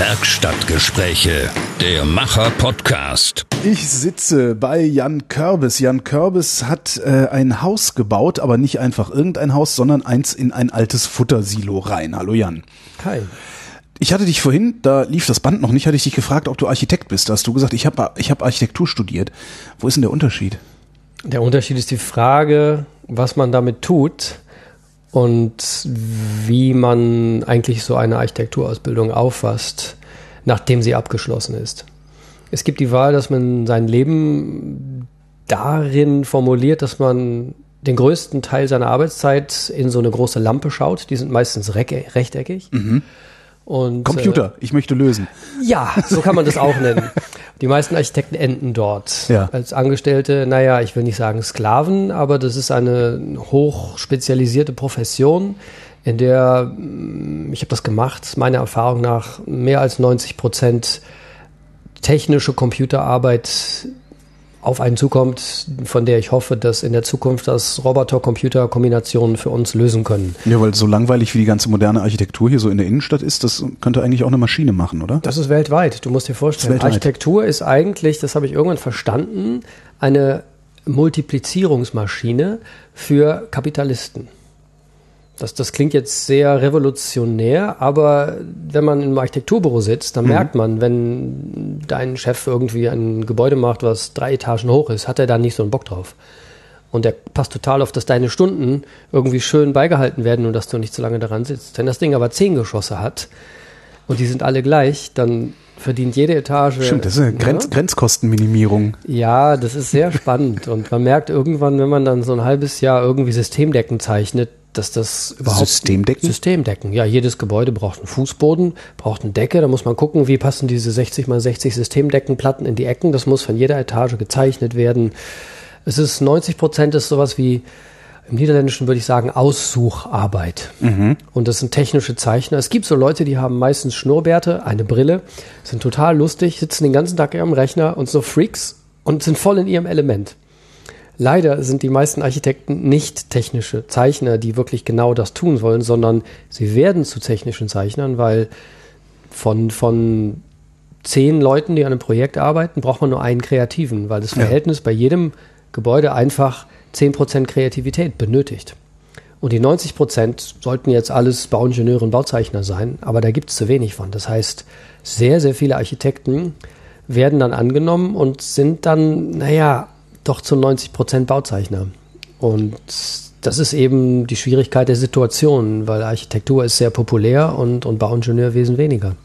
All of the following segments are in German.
Werkstattgespräche, der Macher-Podcast. Ich sitze bei Jan Körbes. Jan Körbes hat äh, ein Haus gebaut, aber nicht einfach irgendein Haus, sondern eins in ein altes Futtersilo rein. Hallo Jan. Hi. Ich hatte dich vorhin, da lief das Band noch nicht, hatte ich dich gefragt, ob du Architekt bist. Da hast du gesagt, ich habe ich hab Architektur studiert. Wo ist denn der Unterschied? Der Unterschied ist die Frage, was man damit tut und wie man eigentlich so eine Architekturausbildung auffasst, nachdem sie abgeschlossen ist. Es gibt die Wahl, dass man sein Leben darin formuliert, dass man den größten Teil seiner Arbeitszeit in so eine große Lampe schaut. Die sind meistens rechteckig. Mhm. Und, Computer, äh, ich möchte lösen. Ja, so kann man das auch nennen. Die meisten Architekten enden dort ja. als Angestellte, naja, ich will nicht sagen Sklaven, aber das ist eine hochspezialisierte Profession, in der, mm, ich habe das gemacht, meiner Erfahrung nach, mehr als 90 Prozent technische Computerarbeit auf einen zukommt, von der ich hoffe, dass in der Zukunft das Roboter-Computer-Kombinationen für uns lösen können. Ja, weil so langweilig wie die ganze moderne Architektur hier so in der Innenstadt ist, das könnte eigentlich auch eine Maschine machen, oder? Das ist weltweit. Du musst dir vorstellen, ist Architektur ist eigentlich, das habe ich irgendwann verstanden, eine Multiplizierungsmaschine für Kapitalisten. Das, das klingt jetzt sehr revolutionär, aber wenn man im Architekturbüro sitzt, dann mhm. merkt man, wenn dein Chef irgendwie ein Gebäude macht, was drei Etagen hoch ist, hat er da nicht so einen Bock drauf. Und er passt total auf, dass deine Stunden irgendwie schön beigehalten werden und dass du nicht zu lange daran sitzt. Wenn das Ding aber zehn Geschosse hat und die sind alle gleich, dann verdient jede Etage. Stimmt, das ist eine Grenz, ja? Grenzkostenminimierung. Ja, das ist sehr spannend. Und man merkt irgendwann, wenn man dann so ein halbes Jahr irgendwie Systemdecken zeichnet, dass das überhaupt Systemdecken? Systemdecken. Ja, jedes Gebäude braucht einen Fußboden, braucht eine Decke. Da muss man gucken, wie passen diese 60 mal 60 Systemdeckenplatten in die Ecken. Das muss von jeder Etage gezeichnet werden. Es ist 90 Prozent ist sowas wie im Niederländischen würde ich sagen Aussucharbeit. Mhm. Und das sind technische Zeichner. Es gibt so Leute, die haben meistens Schnurrbärte, eine Brille, sind total lustig, sitzen den ganzen Tag am Rechner und so Freaks und sind voll in ihrem Element. Leider sind die meisten Architekten nicht technische Zeichner, die wirklich genau das tun wollen, sondern sie werden zu technischen Zeichnern, weil von, von zehn Leuten, die an einem Projekt arbeiten, braucht man nur einen Kreativen, weil das Verhältnis ja. bei jedem Gebäude einfach 10% Kreativität benötigt. Und die 90% sollten jetzt alles Bauingenieure und Bauzeichner sein, aber da gibt es zu wenig von. Das heißt, sehr, sehr viele Architekten werden dann angenommen und sind dann, naja, doch zu 90 Prozent Bauzeichner. Und das ist eben die Schwierigkeit der Situation, weil Architektur ist sehr populär und, und Bauingenieurwesen weniger.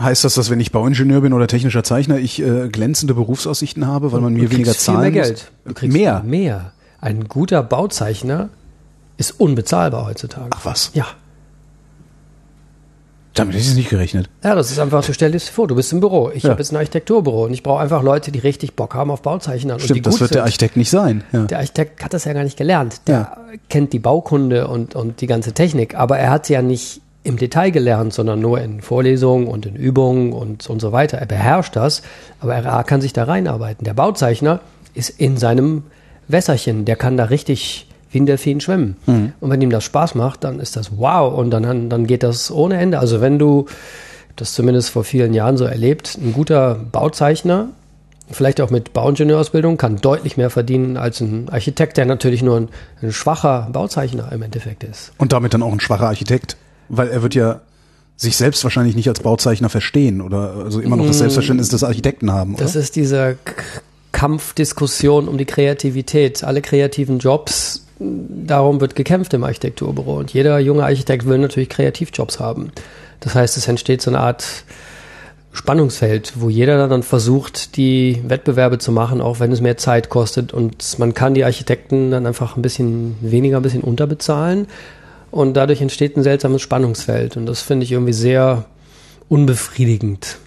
Heißt das, dass wenn ich Bauingenieur bin oder technischer Zeichner, ich äh, glänzende Berufsaussichten habe, weil man mir weniger zahlen viel mehr Geld. Du kriegst mehr. Mehr. Ein guter Bauzeichner ist unbezahlbar heutzutage. Ach was? Ja. Damit hätte ich nicht gerechnet. Ja, das ist einfach, du stell dir vor, du bist im Büro. Ich ja. habe jetzt ein Architekturbüro und ich brauche einfach Leute, die richtig Bock haben auf Bauzeichnen. Stimmt, und die das wird sind. der Architekt nicht sein. Ja. Der Architekt hat das ja gar nicht gelernt. Der ja. kennt die Baukunde und, und die ganze Technik, aber er hat sie ja nicht im Detail gelernt, sondern nur in Vorlesungen und in Übungen und, und so weiter. Er beherrscht das, aber er kann sich da reinarbeiten. Der Bauzeichner ist in seinem Wässerchen, der kann da richtig wie ein Delfin schwimmen. Mhm. Und wenn ihm das Spaß macht, dann ist das wow und dann, dann geht das ohne Ende. Also wenn du, das zumindest vor vielen Jahren so erlebt, ein guter Bauzeichner, vielleicht auch mit Bauingenieurausbildung, kann deutlich mehr verdienen als ein Architekt, der natürlich nur ein, ein schwacher Bauzeichner im Endeffekt ist. Und damit dann auch ein schwacher Architekt, weil er wird ja sich selbst wahrscheinlich nicht als Bauzeichner verstehen oder also immer noch das mm. Selbstverständnis des Architekten haben. Oder? Das ist diese Kampfdiskussion um die Kreativität. Alle kreativen Jobs darum wird gekämpft im Architekturbüro. Und jeder junge Architekt will natürlich Kreativjobs haben. Das heißt, es entsteht so eine Art Spannungsfeld, wo jeder dann versucht, die Wettbewerbe zu machen, auch wenn es mehr Zeit kostet. Und man kann die Architekten dann einfach ein bisschen weniger, ein bisschen unterbezahlen. Und dadurch entsteht ein seltsames Spannungsfeld. Und das finde ich irgendwie sehr unbefriedigend.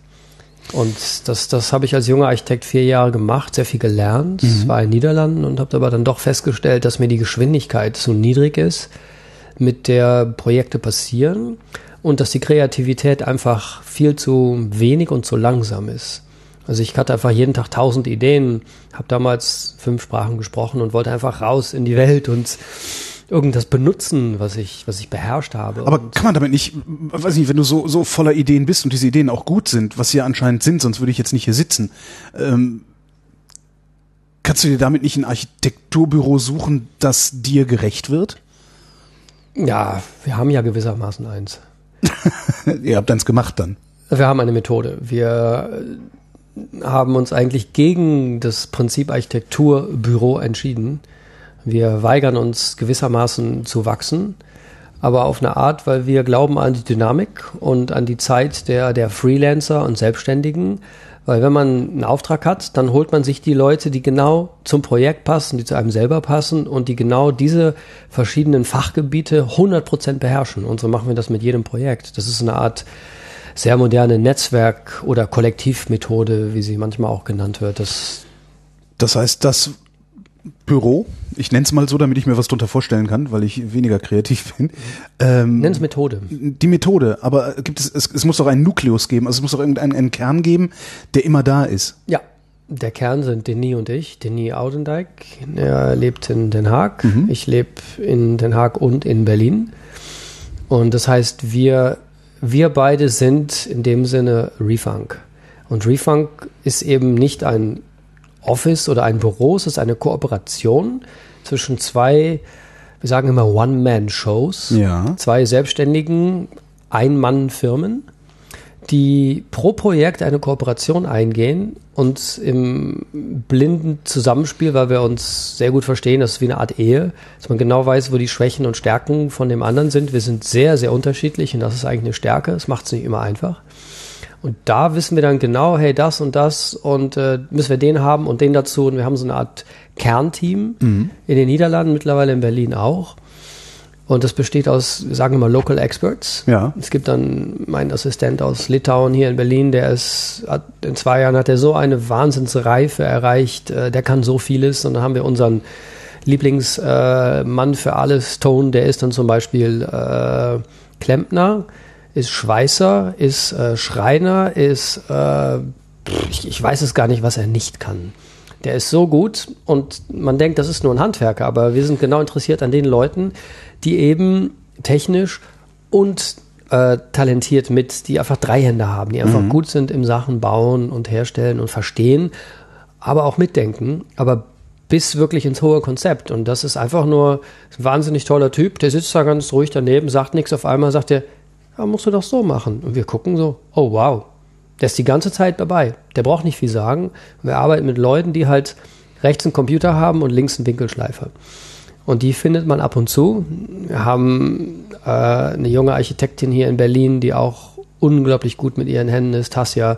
Und das, das habe ich als junger Architekt vier Jahre gemacht, sehr viel gelernt. Mhm. war in den Niederlanden und habe aber dann doch festgestellt, dass mir die Geschwindigkeit zu niedrig ist, mit der Projekte passieren und dass die Kreativität einfach viel zu wenig und zu langsam ist. Also ich hatte einfach jeden Tag tausend Ideen, habe damals fünf Sprachen gesprochen und wollte einfach raus in die Welt und irgendwas benutzen, was ich, was ich beherrscht habe. Aber kann man damit nicht, weiß nicht, wenn du so, so voller Ideen bist und diese Ideen auch gut sind, was sie ja anscheinend sind, sonst würde ich jetzt nicht hier sitzen, ähm, kannst du dir damit nicht ein Architekturbüro suchen, das dir gerecht wird? Ja, wir haben ja gewissermaßen eins. Ihr habt eins gemacht dann. Wir haben eine Methode. Wir haben uns eigentlich gegen das Prinzip Architekturbüro entschieden. Wir weigern uns gewissermaßen zu wachsen, aber auf eine Art, weil wir glauben an die Dynamik und an die Zeit der, der Freelancer und Selbstständigen. Weil wenn man einen Auftrag hat, dann holt man sich die Leute, die genau zum Projekt passen, die zu einem selber passen und die genau diese verschiedenen Fachgebiete 100% beherrschen. Und so machen wir das mit jedem Projekt. Das ist eine Art sehr moderne Netzwerk- oder Kollektivmethode, wie sie manchmal auch genannt wird. Das, das heißt, das Büro, ich nenne es mal so, damit ich mir was drunter vorstellen kann, weil ich weniger kreativ bin. Ähm, es Methode. Die Methode, aber gibt es, es, es muss doch einen Nukleus geben, also es muss doch irgendeinen einen Kern geben, der immer da ist. Ja, der Kern sind Denis und ich. Denis Audendijk, er lebt in Den Haag. Mhm. Ich lebe in Den Haag und in Berlin. Und das heißt, wir, wir beide sind in dem Sinne Refunk. Und Refunk ist eben nicht ein Office oder ein Büro, es ist eine Kooperation zwischen zwei, wir sagen immer One-Man-Shows, ja. zwei selbstständigen Ein-Mann-Firmen, die pro Projekt eine Kooperation eingehen und im blinden Zusammenspiel, weil wir uns sehr gut verstehen, das ist wie eine Art Ehe, dass man genau weiß, wo die Schwächen und Stärken von dem anderen sind. Wir sind sehr, sehr unterschiedlich und das ist eigentlich eine Stärke. Das macht es nicht immer einfach. Und da wissen wir dann genau, hey, das und das und äh, müssen wir den haben und den dazu. Und wir haben so eine Art Kernteam mhm. in den Niederlanden, mittlerweile in Berlin auch. Und das besteht aus, sagen wir mal, Local Experts. Ja. Es gibt dann meinen Assistent aus Litauen hier in Berlin, der ist, hat, in zwei Jahren hat er so eine Wahnsinnsreife erreicht, äh, der kann so vieles. Und dann haben wir unseren Lieblingsmann äh, für alles, Tone, der ist dann zum Beispiel äh, Klempner ist Schweißer, ist äh, Schreiner, ist, äh, ich, ich weiß es gar nicht, was er nicht kann. Der ist so gut und man denkt, das ist nur ein Handwerker, aber wir sind genau interessiert an den Leuten, die eben technisch und äh, talentiert mit, die einfach drei Hände haben, die einfach mhm. gut sind im Sachen bauen und herstellen und verstehen, aber auch mitdenken, aber bis wirklich ins hohe Konzept. Und das ist einfach nur ein wahnsinnig toller Typ, der sitzt da ganz ruhig daneben, sagt nichts, auf einmal sagt er, ja, musst du doch so machen. Und wir gucken so, oh wow, der ist die ganze Zeit dabei. Der braucht nicht viel sagen. Wir arbeiten mit Leuten, die halt rechts einen Computer haben und links einen Winkelschleifer. Und die findet man ab und zu. Wir haben äh, eine junge Architektin hier in Berlin, die auch unglaublich gut mit ihren Händen ist, Tassia.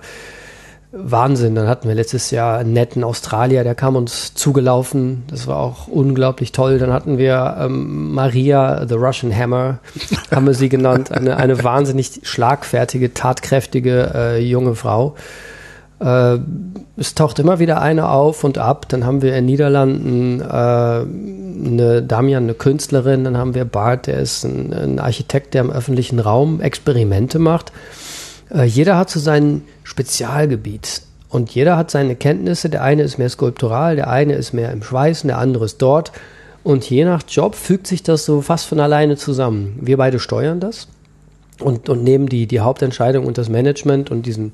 Wahnsinn. Dann hatten wir letztes Jahr einen netten Australier, der kam uns zugelaufen. Das war auch unglaublich toll. Dann hatten wir ähm, Maria, the Russian Hammer, haben wir sie genannt. Eine, eine wahnsinnig schlagfertige, tatkräftige äh, junge Frau. Äh, es taucht immer wieder eine auf und ab. Dann haben wir in den Niederlanden äh, eine Damian, eine Künstlerin. Dann haben wir Bart, der ist ein, ein Architekt, der im öffentlichen Raum Experimente macht. Äh, jeder hat so seinen Spezialgebiet. Und jeder hat seine Kenntnisse. Der eine ist mehr skulptural, der eine ist mehr im Schweißen, der andere ist dort. Und je nach Job fügt sich das so fast von alleine zusammen. Wir beide steuern das und, und nehmen die, die Hauptentscheidung und das Management und diesen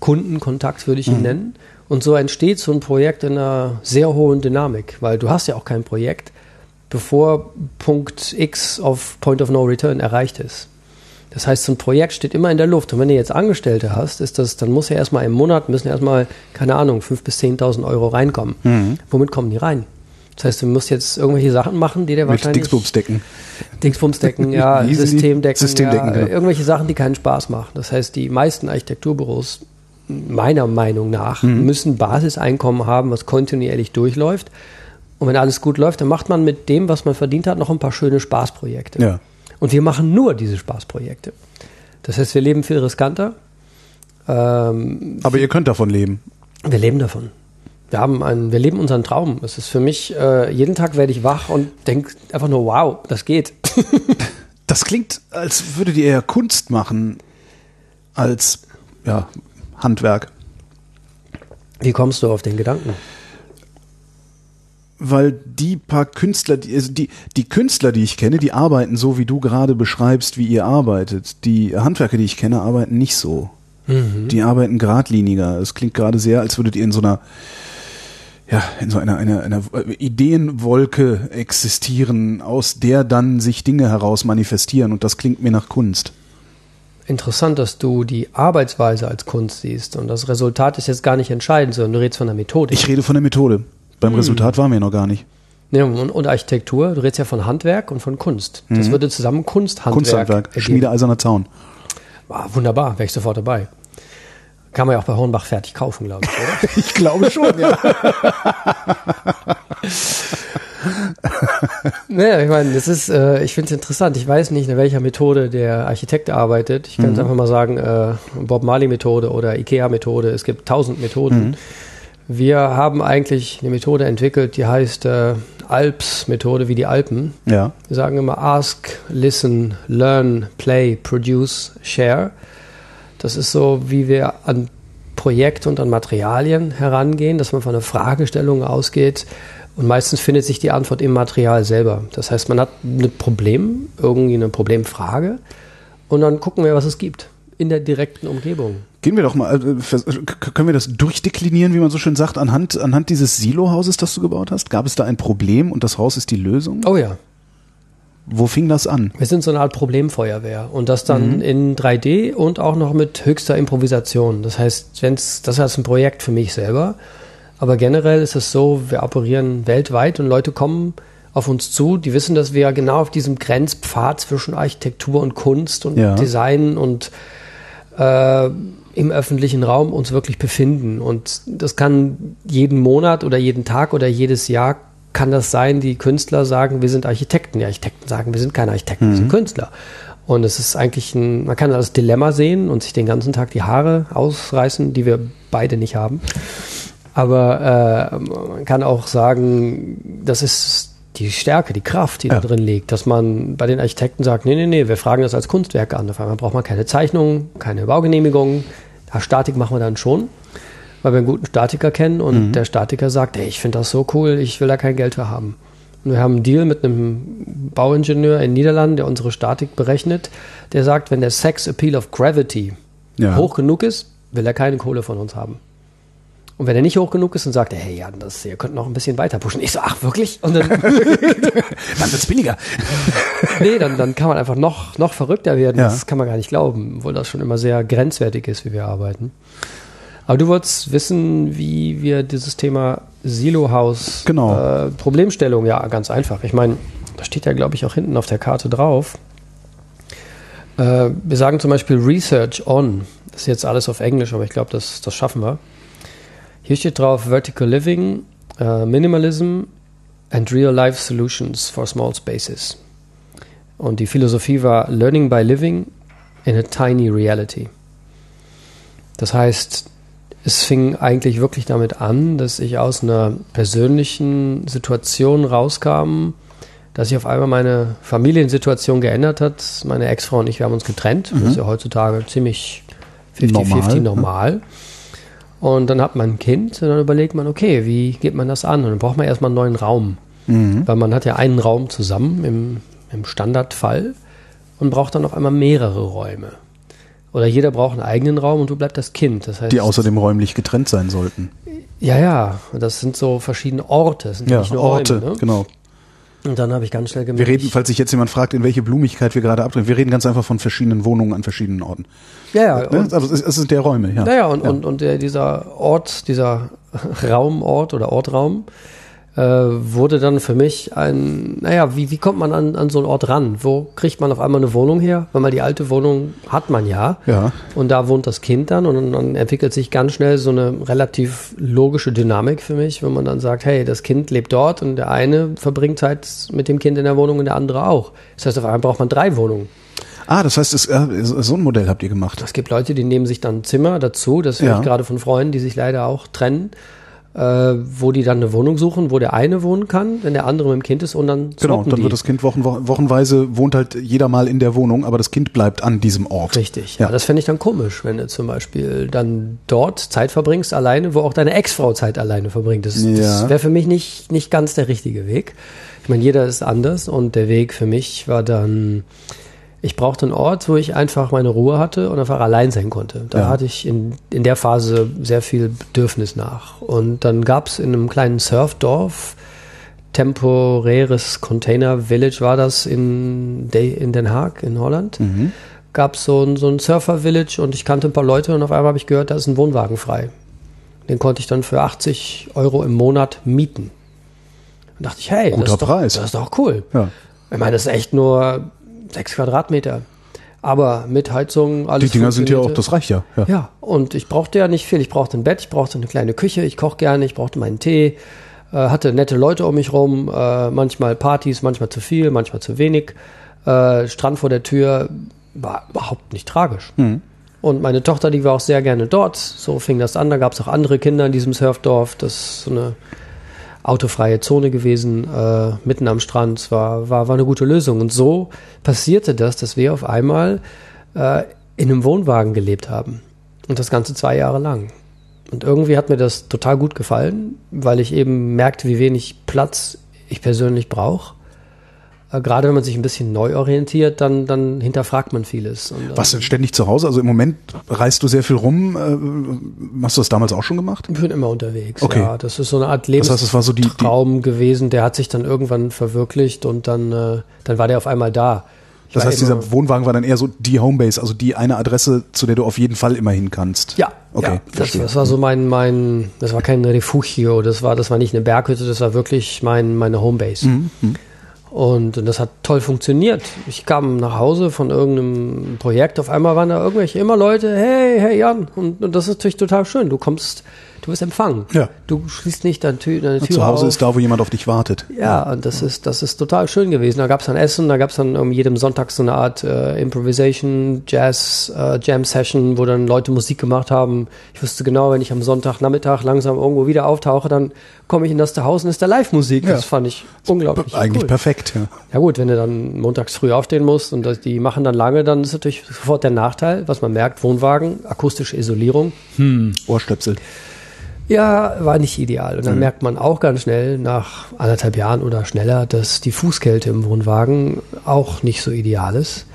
Kundenkontakt, würde ich ihn mhm. nennen. Und so entsteht so ein Projekt in einer sehr hohen Dynamik, weil du hast ja auch kein Projekt, bevor Punkt X auf Point of No Return erreicht ist. Das heißt, so ein Projekt steht immer in der Luft. Und wenn du jetzt Angestellte hast, ist das, dann muss ja erstmal im Monat, müssen erstmal, keine Ahnung, 5.000 bis 10.000 Euro reinkommen. Mhm. Womit kommen die rein? Das heißt, du musst jetzt irgendwelche Sachen machen, die der Mit wahrscheinlich. Dingsbums decken. Dingsbums decken, ja, Systemdecken. Systemdecken, ja, Irgendwelche Sachen, die keinen Spaß machen. Das heißt, die meisten Architekturbüros, meiner Meinung nach, mhm. müssen Basiseinkommen haben, was kontinuierlich durchläuft. Und wenn alles gut läuft, dann macht man mit dem, was man verdient hat, noch ein paar schöne Spaßprojekte. Ja. Und wir machen nur diese Spaßprojekte. Das heißt, wir leben viel riskanter. Ähm, Aber ihr könnt davon leben. Wir leben davon. Wir, haben einen, wir leben unseren Traum. Es ist für mich, äh, jeden Tag werde ich wach und denke einfach nur, wow, das geht. das klingt, als würdet ihr eher Kunst machen als ja, Handwerk. Wie kommst du auf den Gedanken? Weil die paar Künstler, die, also die, die Künstler, die ich kenne, die arbeiten so, wie du gerade beschreibst, wie ihr arbeitet. Die Handwerker, die ich kenne, arbeiten nicht so. Die arbeiten geradliniger. Es klingt gerade sehr, als würdet ihr in so einer, ja, in so einer, einer, einer Ideenwolke existieren, aus der dann sich Dinge heraus manifestieren. Und das klingt mir nach Kunst. Interessant, dass du die Arbeitsweise als Kunst siehst. Und das Resultat ist jetzt gar nicht entscheidend, sondern du redest von der Methodik. Ich rede von der Methode. Beim Resultat waren wir noch gar nicht. Ja, und, und Architektur, du redest ja von Handwerk und von Kunst. Das würde zusammen Kunsthandwerk Kunsthandwerk, ergeben. Schmiedeeiserner Zaun. Ah, wunderbar, wäre ich sofort dabei. Kann man ja auch bei Hornbach fertig kaufen, glaube ich, oder? Ich glaube schon, ja. naja, ich meine, das ist, äh, ich finde es interessant. Ich weiß nicht, in welcher Methode der Architekt arbeitet. Ich kann es einfach mal sagen, äh, Bob Marley-Methode oder IKEA-Methode. Es gibt tausend Methoden. Wir haben eigentlich eine Methode entwickelt, die heißt äh, Alps-Methode, wie die Alpen. Ja. Wir sagen immer Ask, Listen, Learn, Play, Produce, Share. Das ist so, wie wir an Projekte und an Materialien herangehen, dass man von einer Fragestellung ausgeht und meistens findet sich die Antwort im Material selber. Das heißt, man hat ein Problem, irgendwie eine Problemfrage und dann gucken wir, was es gibt in der direkten Umgebung. Gehen wir doch mal, äh, können wir das durchdeklinieren, wie man so schön sagt, anhand, anhand dieses Silo-Hauses, das du gebaut hast? Gab es da ein Problem und das Haus ist die Lösung? Oh ja, Wo fing das an? wir sind so eine Art Problemfeuerwehr und das dann in 3D und auch noch mit höchster Improvisation. Das heißt, wenn's, das ist ein Projekt für mich selber, aber generell ist es so, wir operieren weltweit und Leute kommen auf uns zu, die wissen, dass wir genau auf diesem Grenzpfad zwischen Architektur und Kunst und Ja. Design und äh, im öffentlichen Raum uns wirklich befinden. Und das kann jeden Monat oder jeden Tag oder jedes Jahr kann das sein, die Künstler sagen, wir sind Architekten. Die Architekten sagen, wir sind keine Architekten, wir sind Künstler. Und es ist eigentlich ein, man kann das Dilemma sehen und sich den ganzen Tag die Haare ausreißen, die wir beide nicht haben. Aber äh, man kann auch sagen, das ist die Stärke, die Kraft, die Ja. da drin liegt, dass man bei den Architekten sagt, nee, nee, nee, wir fragen das als Kunstwerk an. Auf einmal braucht man keine Zeichnung, keine Baugenehmigung. Statik machen wir dann schon, weil wir einen guten Statiker kennen und der Statiker sagt, ey, ich finde das so cool, ich will da kein Geld für haben. Und wir haben einen Deal mit einem Bauingenieur in den Niederlanden, der unsere Statik berechnet, der sagt, wenn der Sex Appeal of Gravity Ja. hoch genug ist, will er keine Kohle von uns haben. Und wenn er nicht hoch genug ist und sagt, hey, ja, das, ihr könnt noch ein bisschen weiter pushen. Ich so, ach, wirklich? Und dann, Dann wird's billiger. nee, dann, dann kann man einfach noch, noch verrückter werden. Ja. Das kann man gar nicht glauben, obwohl das schon immer sehr grenzwertig ist, wie wir arbeiten. Aber du wolltest wissen, wie wir dieses Thema Silo-Haus, Genau. äh, Problemstellung, ja, ganz einfach. Ich meine, da steht ja, glaube ich, auch hinten auf der Karte drauf. Äh, wir sagen zum Beispiel Research on. Das ist jetzt alles auf Englisch, aber ich glaube, das, das schaffen wir. Hier steht drauf Vertical Living, äh, Minimalism and Real-Life Solutions for Small Spaces. Und die Philosophie war Learning by Living in a Tiny Reality. Das heißt, es fing eigentlich wirklich damit an, dass ich aus einer persönlichen Situation rauskam, dass sich auf einmal meine Familiensituation geändert hat. Meine Ex-Frau und ich, wir haben uns getrennt. Das ist ja heutzutage ziemlich 50-50 Normal, normal. Und dann hat man ein Kind und dann überlegt man, okay, wie geht man das an? Und dann braucht man erstmal einen neuen Raum. Weil man hat ja einen Raum zusammen im, im Standardfall und braucht dann auf einmal mehrere Räume. Oder jeder braucht einen eigenen Raum und du bleibst das Kind. Das heißt, Die außerdem räumlich getrennt sein sollten. ja, ja, das sind so verschiedene Orte. Das sind Ja, nicht nur Orte, Räume. Ne? genau. Und dann habe ich ganz schnell Wir gemerkt, reden, falls sich jetzt jemand fragt, in welche Blumigkeit wir gerade abdrehen, wir reden ganz einfach von verschiedenen Wohnungen an verschiedenen Orten. ja, ja, Ne? und, Also es, es sind der Räume, ja. Naja, und, und, und der, dieser Ort, dieser Raumort oder Ortraum äh, wurde dann für mich ein, naja, wie, wie kommt man an, an so einen Ort ran? Wo kriegt man auf einmal eine Wohnung her? Weil man die alte Wohnung hat man ja. Ja. Und da wohnt das Kind dann und dann entwickelt sich ganz schnell so eine relativ logische Dynamik für mich, wenn man dann sagt, hey, das Kind lebt dort und der eine verbringt Zeit mit dem Kind in der Wohnung und der andere auch. Das heißt, auf einmal braucht man drei Wohnungen. Ah, das heißt, es, äh, so ein Modell habt ihr gemacht. Es gibt Leute, die nehmen sich dann ein Zimmer dazu. Das höre Ja. ich gerade von Freunden, die sich leider auch trennen. Äh, wo die dann eine Wohnung suchen, wo der eine wohnen kann, wenn der andere mit dem Kind ist und dann Genau, dann die. wird das Kind wochen, wochenweise, wohnt halt jeder mal in der Wohnung, aber das Kind bleibt an diesem Ort. Richtig. Ja. Ja. das fände ich dann komisch, wenn du zum Beispiel dann dort Zeit verbringst alleine, wo auch deine Ex-Frau Zeit alleine verbringt. Das, Ja. das wäre für mich nicht, nicht ganz der richtige Weg. Ich meine, jeder ist anders und der Weg für mich war dann, ich brauchte einen Ort, wo ich einfach meine Ruhe hatte und einfach allein sein konnte. Da Ja. hatte ich in, in der Phase sehr viel Bedürfnis nach. Und dann gab es in einem kleinen Surfdorf, temporäres Container Village war das in, De in Den Haag in Holland. Gab es so ein, so ein Surfer Village und ich kannte ein paar Leute und auf einmal habe ich gehört, da ist ein Wohnwagen frei. Den konnte ich dann für 80 Euro im Monat mieten. Und dachte ich, hey, Guter das ist, doch, Preis. das ist doch cool. Ja. Ich meine, das ist echt nur sechs Quadratmeter. Aber mit Heizung, alles Die Dinger sind ja auch, das reicht ja. ja. Ja, und ich brauchte ja nicht viel. Ich brauchte ein Bett, ich brauchte eine kleine Küche, ich koche gerne, ich brauchte meinen Tee, äh, hatte nette Leute um mich rum, äh, manchmal Partys, manchmal zu viel, manchmal zu wenig. Äh, Strand vor der Tür war überhaupt nicht tragisch. Und meine Tochter, die war auch sehr gerne dort. So fing das an. Da gab es auch andere Kinder in diesem Surfdorf. Das ist so eine autofreie Zone gewesen, äh, mitten am Strand. War, war, war eine gute Lösung. Und so passierte das, dass wir auf einmal äh, in einem Wohnwagen gelebt haben. Und das Ganze zwei Jahre lang. Und irgendwie hat mir das total gut gefallen, weil ich eben merkte, wie wenig Platz ich persönlich brauche. Äh, Gerade wenn man sich ein bisschen neu orientiert, dann, dann hinterfragt man vieles. Und, Was denn ständig zu Hause? Also im Moment reist du sehr viel rum. Äh, hast du das damals auch schon gemacht? Ich bin immer unterwegs. Okay. Ja, das ist so eine Art Das heißt, so die- die- Lebenstraum gewesen. Der hat sich dann irgendwann verwirklicht und dann, äh, dann war der auf einmal da. Ich Das heißt, dieser Wohnwagen war dann eher so die Homebase, also die eine Adresse, zu der du auf jeden Fall immer hin kannst. Ja, Okay, ja, das, das war so mein, mein, das war kein Refugio, das war, das war nicht eine Berghütte, das war wirklich mein, meine Homebase. Mhm, Und, und das hat toll funktioniert. Ich kam nach Hause von irgendeinem Projekt, auf einmal waren da irgendwelche immer Leute, hey, hey Jan, und, und das ist natürlich total schön. Du kommst, du wirst empfangen. Ja. Du schließt nicht deine Tür, deine Tür Zu Hause auf. ist da, wo jemand auf dich wartet. Ja, und das ist, das ist total schön gewesen. Da gab es dann Essen, da gab es dann um jedem Sonntag so eine Art äh, Improvisation, Jazz, äh, Jam Session, wo dann Leute Musik gemacht haben. Ich wusste genau, wenn ich am Sonntagnachmittag langsam irgendwo wieder auftauche, dann komme ich in das Haus und ist da Live-Musik. Ja. Das fand ich unglaublich Eigentlich cool. perfekt, ja. Ja gut, wenn du dann montags früh aufstehen musst und das, die machen dann lange, dann ist natürlich sofort der Nachteil, was man merkt, Wohnwagen, akustische Isolierung. Ohrstöpsel. Ja, war nicht ideal. Und dann merkt man auch ganz schnell, nach anderthalb Jahren oder schneller, dass die Fußkälte im Wohnwagen auch nicht so ideal ist.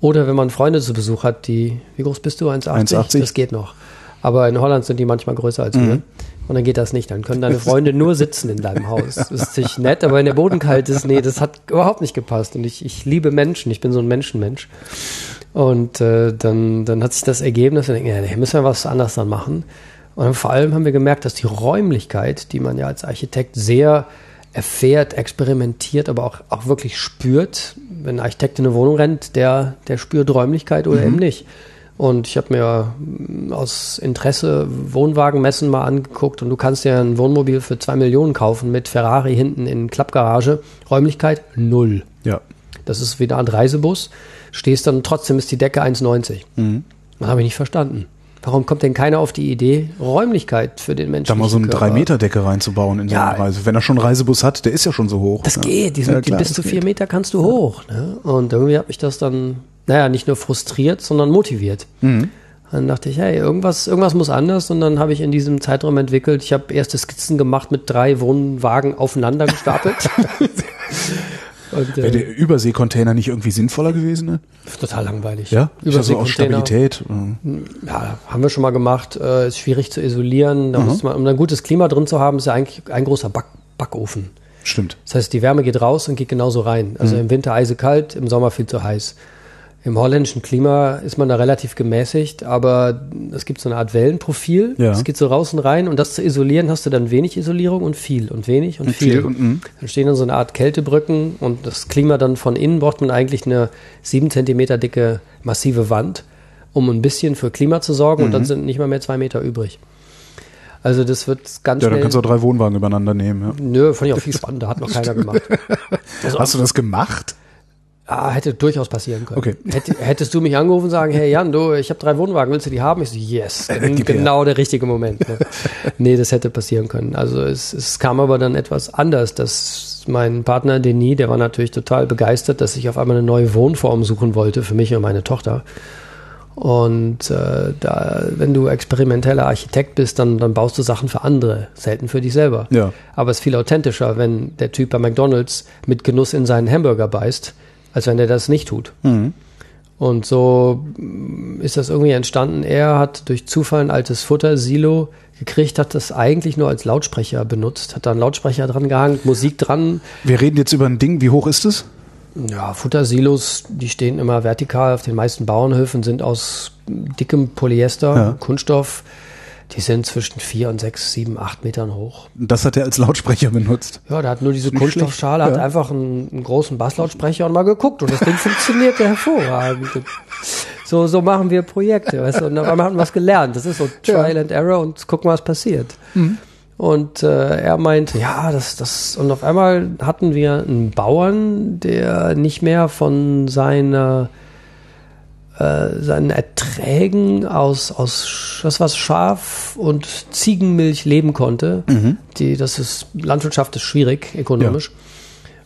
Oder wenn man Freunde zu Besuch hat, die, wie groß bist du? 1,80? 1,80. Das geht noch. Aber in Holland sind die manchmal größer als wir. Und dann geht das nicht. Dann können deine Freunde nur sitzen in deinem Haus. Das ist sich nett, aber wenn der Boden kalt ist, nee, das hat überhaupt nicht gepasst. Und ich, ich liebe Menschen. Ich bin so ein Menschenmensch. Und äh, dann, dann hat sich das ergeben, dass wir denken, ja, nee, müssen wir was anderes dann machen. Und vor allem haben wir gemerkt, dass die Räumlichkeit, die man ja als Architekt sehr erfährt, experimentiert, aber auch, auch wirklich spürt, wenn ein Architekt in eine Wohnung rennt, der, der spürt Räumlichkeit oder eben nicht. Und ich habe mir mm, aus Interesse Wohnwagenmessen mal angeguckt und du kannst dir ein Wohnmobil für zwei Millionen kaufen mit Ferrari hinten in Klappgarage. Räumlichkeit null. Ja. Das ist wie eine Art Reisebus. Stehst dann, trotzdem ist die Decke 1,90. Mhm. Das habe ich nicht verstanden. Warum kommt denn keiner auf die Idee, Räumlichkeit für den Menschen Da mal so eine 3-Meter-Decke reinzubauen in so Ja. eine Reise. Wenn er schon einen Reisebus hat, der ist ja schon so hoch. Das ja. geht, die, sind, Ja, klar, bis zu vier Meter kannst du hoch. Ne? Und irgendwie hat mich das dann, naja, nicht nur frustriert, sondern motiviert. Mhm. Dann dachte ich, hey, irgendwas, irgendwas muss anders. Und dann habe ich in diesem Zeitraum entwickelt, ich habe erste Skizzen gemacht mit drei Wohnwagen aufeinander gestapelt. Und, Wäre äh, der Überseekontainer nicht irgendwie sinnvoller gewesen? Ne? total langweilig. Ja? Ich also. Stabilität. äh, Ja, haben wir schon mal gemacht. Äh, ist schwierig zu isolieren. Da Mhm. muss man, um ein gutes Klima drin zu haben, ist ja eigentlich ein großer Back, Backofen. Stimmt. Das heißt, die Wärme geht raus und geht genauso rein. Also Mhm. im Winter eisekalt, im Sommer viel zu heiß. Im holländischen Klima ist man da relativ gemäßigt, aber es gibt so eine Art Wellenprofil. Ja. Es geht so raus und rein und das zu isolieren hast du dann wenig Isolierung und viel und wenig und, Und viel. viel und, mhm. dann stehen dann so eine Art Kältebrücken und das Klima dann von innen braucht man eigentlich eine sieben Zentimeter dicke massive Wand, um ein bisschen für Klima zu sorgen Mhm. und dann sind nicht mal mehr zwei Meter übrig. Also das wird ganz Ja, dann kannst du auch drei Wohnwagen übereinander nehmen. Ja. Nö, fand ich auch viel spannender, hat noch keiner gemacht. Also Hast du das gemacht? Ah, hätte durchaus passieren können. Okay. Hätt, hättest du mich angerufen und sagen, hey Jan, du, ich habe drei Wohnwagen, willst du die haben? Ich so, yes, her. genau der richtige Moment. Ne? nee, das hätte passieren können. Also es, es kam aber dann etwas anders, dass mein Partner Denis, der war natürlich total begeistert, dass ich auf einmal eine neue Wohnform suchen wollte für mich und meine Tochter. Und äh, da, wenn du experimenteller Architekt bist, dann, dann baust du Sachen für andere, selten für dich selber. Ja. Aber es ist viel authentischer, wenn der Typ bei McDonalds mit Genuss in seinen Hamburger beißt, als wenn er das nicht tut. Und so mm, ist das irgendwie entstanden. Er hat durch Zufall ein altes Futtersilo gekriegt, hat das eigentlich nur als Lautsprecher benutzt, hat da einen Lautsprecher dran gehangen, Musik dran. Wir reden jetzt über ein Ding, wie hoch ist es? Ja, Futtersilos, die stehen immer vertikal auf den meisten Bauernhöfen, sind aus dickem Polyester, Ja. Kunststoff. Die sind zwischen vier und sechs, sieben, acht Metern hoch. Das hat er als Lautsprecher benutzt. Ja, der hat nur diese Kunststoffschale, schlecht, hat ja. einfach einen, einen großen Basslautsprecher und mal geguckt und das Ding funktionierte hervorragend. So, so machen wir Projekte, weißt du, und auf einmal haben wir was gelernt. Das ist so Trial and Error und gucken, was passiert. Mhm. Und äh, er meinte, ja, das, das, und auf einmal hatten wir einen Bauern, der nicht mehr von seiner äh, seinen Erträgen aus, aus Sch- was Schaf und Ziegenmilch leben konnte. Die, das ist, Landwirtschaft ist schwierig, ökonomisch.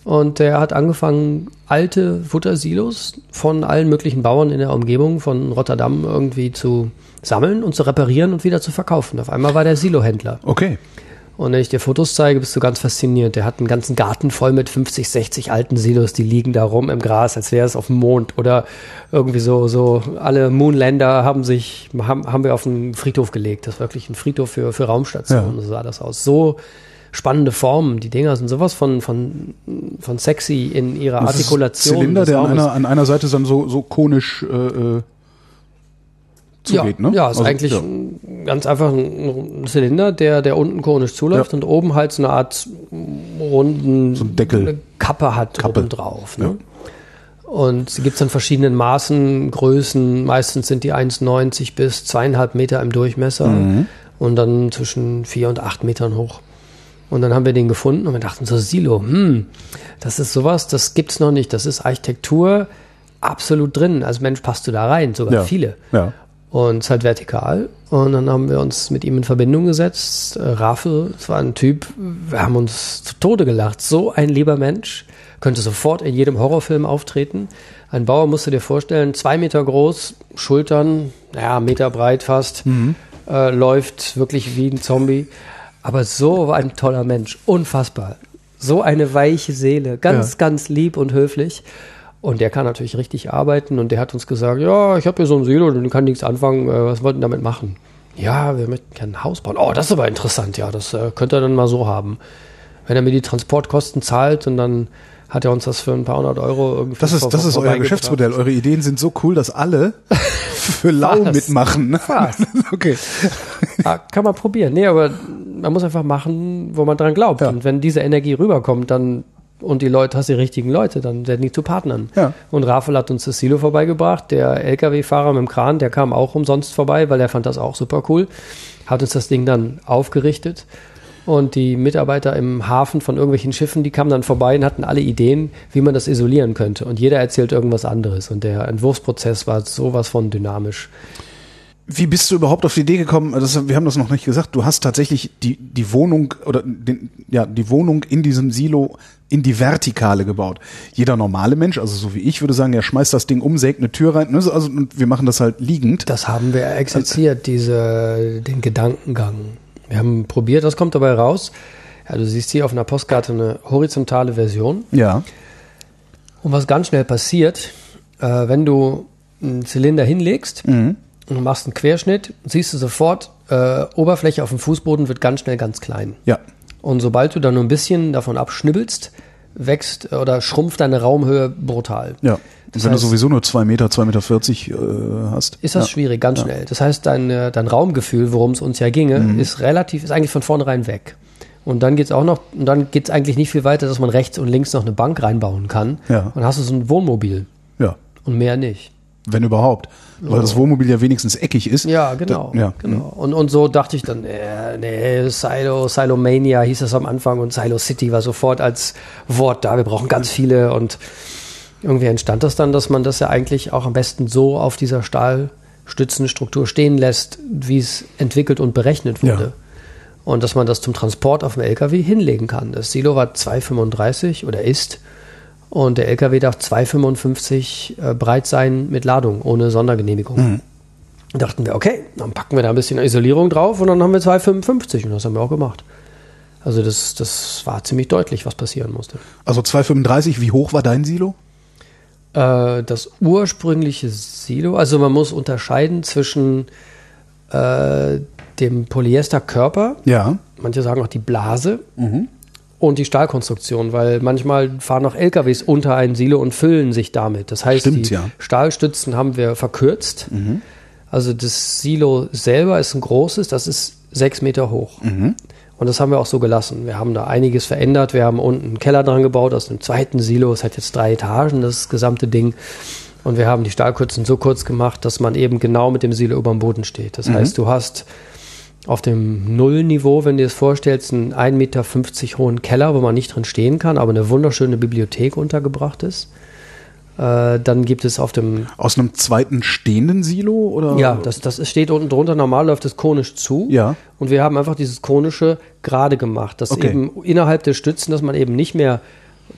Und er hat angefangen, alte Futtersilos von allen möglichen Bauern in der Umgebung von Rotterdam irgendwie zu sammeln und zu reparieren und wieder zu verkaufen. Auf einmal war der Silohändler. Okay. Und wenn ich dir Fotos zeige, bist du ganz fasziniert. Der hat einen ganzen Garten voll mit 50, 60 alten Silos, die liegen da rum im Gras, als wäre es auf dem Mond. Oder irgendwie so, so alle Moonlander haben sich, haben, haben wir auf einen Friedhof gelegt. Das ist wirklich ein Friedhof für, für Raumstationen. Ja. So sah das aus. So spannende Formen. Die Dinger sind sowas von, von, von sexy in ihrer Das ist Artikulation. Zylinder, Das der an einer, an einer Seite dann so, so konisch äh, äh, zugeht, ja, ne? Ja, ist Also, eigentlich ja. ganz einfach ein Zylinder, der, der unten konisch zuläuft Ja. und oben halt so eine Art runden So Deckel. Kappe hat Kappe. oben drauf. Ne? Und sie gibt es in verschiedenen Maßen, Größen. Meistens sind die 1,90 bis zweieinhalb Meter im Durchmesser Mhm. und dann zwischen vier und acht Metern hoch. Und dann haben wir den gefunden und wir dachten so, Silo, hm, das ist sowas, das gibt's noch nicht. Das ist Architektur absolut drin. Als Mensch passt du da rein, sogar Ja. viele. Ja. Und es ist halt vertikal. Und dann haben wir uns mit ihm in Verbindung gesetzt. Äh, Rafe, es war ein Typ, wir haben uns zu Tode gelacht. So ein lieber Mensch, könnte sofort in jedem Horrorfilm auftreten. Ein Bauer musst du dir vorstellen, zwei Meter groß, Schultern, naja, Meter breit fast, äh, läuft wirklich wie ein Zombie. Aber so ein toller Mensch, unfassbar. So eine weiche Seele, ganz, Ja. ganz lieb und höflich. Und der kann natürlich richtig arbeiten und der hat uns gesagt, ja, ich habe hier so ein Silo und kann nichts anfangen, äh, was wollten damit machen? Ja, wir möchten gerne ein Haus bauen. Oh, das ist aber interessant, ja, das äh, könnt ihr dann mal so haben. Wenn er mir die Transportkosten zahlt und dann hat er uns das für ein paar hundert Euro irgendwie Das ist, das ist euer. Geschäftsmodell. Eure Ideen sind so cool, dass alle für lau mitmachen. Ne? Was? Okay. Ah, kann man probieren. Nee, aber man muss einfach machen, wo man dran glaubt. Ja. Und wenn diese Energie rüberkommt, dann und die Leute, hast die richtigen Leute, dann werden die zu Partnern. Ja. Und Rafael hat uns das Silo vorbeigebracht. Der LKW-Fahrer mit dem Kran, der kam auch umsonst vorbei, weil er fand das auch super cool. Hat uns das Ding dann aufgerichtet. Und die Mitarbeiter im Hafen von irgendwelchen Schiffen, die kamen dann vorbei und hatten alle Ideen, wie man das isolieren könnte. Und jeder erzählt irgendwas anderes. Und der Entwurfsprozess war sowas von dynamisch. Wie bist du überhaupt auf die Idee gekommen? Das, wir haben das noch nicht gesagt. Du hast tatsächlich die, die Wohnung oder den, ja, die Wohnung in diesem Silo in die Vertikale gebaut. Jeder normale Mensch, also so wie ich, würde sagen, er schmeißt das Ding um, sägt eine Tür rein. ne, so, Also, und wir machen das halt liegend. Das haben wir exerziert, diese, den Gedankengang. Wir haben probiert, was kommt dabei raus? Ja, du siehst hier auf einer Postkarte eine horizontale Version. Ja. Und was ganz schnell passiert, äh, wenn du einen Zylinder hinlegst und du machst einen Querschnitt, siehst du sofort, äh, Oberfläche auf dem Fußboden wird ganz schnell ganz klein. Ja. Und sobald du dann nur ein bisschen davon abschnibbelst, wächst äh, oder schrumpft deine Raumhöhe brutal. Ja. Das wenn heißt- du sowieso nur zwei Meter, zwei Meter vierzig äh, hast. ist das ja. schwierig, ganz schnell. Das heißt, dein, äh, dein Raumgefühl, worum es uns ja ginge, Mhm. ist relativ, ist eigentlich von vornherein weg. Und dann geht's auch noch, und dann geht's eigentlich nicht viel weiter, dass man rechts und links noch eine Bank reinbauen kann. Ja. Und dann hast du so ein Wohnmobil Ja. und mehr nicht. Wenn überhaupt. Weil das Wohnmobil ja wenigstens eckig ist. Ja, genau. Da, ja. genau. Und, und so dachte ich dann, äh, nee, Silo, Silomania hieß das am Anfang und Silo City war sofort als Wort da. Wir brauchen ganz viele und irgendwie entstand das dann, dass man das ja eigentlich auch am besten so auf dieser Stahlstützenstruktur stehen lässt, wie es entwickelt und berechnet wurde. Ja. Und dass man das zum Transport auf dem LKW hinlegen kann. Das Silo war 2,35 oder ist. Und der LKW darf 2,55 äh, breit sein mit Ladung, ohne Sondergenehmigung. Dachten wir, okay, dann packen wir da ein bisschen Isolierung drauf und dann haben wir 2,55 und das haben wir auch gemacht. Also das, das war ziemlich deutlich, was passieren musste. Also 235, wie hoch war dein Silo? Äh, das ursprüngliche Silo, also man muss unterscheiden zwischen äh, dem Polyesterkörper, Ja. manche sagen auch die Blase, und die Stahlkonstruktion, weil manchmal fahren auch LKWs unter ein Silo und füllen sich damit. Das heißt, Stimmt, die ja. Stahlstützen haben wir verkürzt. Also das Silo selber ist ein großes, das ist sechs Meter hoch. Und das haben wir auch so gelassen. Wir haben da einiges verändert. Wir haben unten einen Keller dran gebaut aus einem zweiten Silo. Es hat jetzt drei Etagen, das gesamte Ding. Und wir haben die Stahlkürzen so kurz gemacht, dass man eben genau mit dem Silo über dem Boden steht. Das heißt, du hast auf dem Nullniveau, wenn du dir das vorstellst, einen 1,50 Meter hohen Keller, wo man nicht drin stehen kann, aber eine wunderschöne Bibliothek untergebracht ist. Äh, dann gibt es auf dem Aus einem zweiten stehenden Silo oder? ja, das, das steht unten drunter. Normal läuft es konisch zu. Ja. Und wir haben einfach dieses konische gerade gemacht, dass Okay. eben innerhalb der Stützen, dass man eben nicht mehr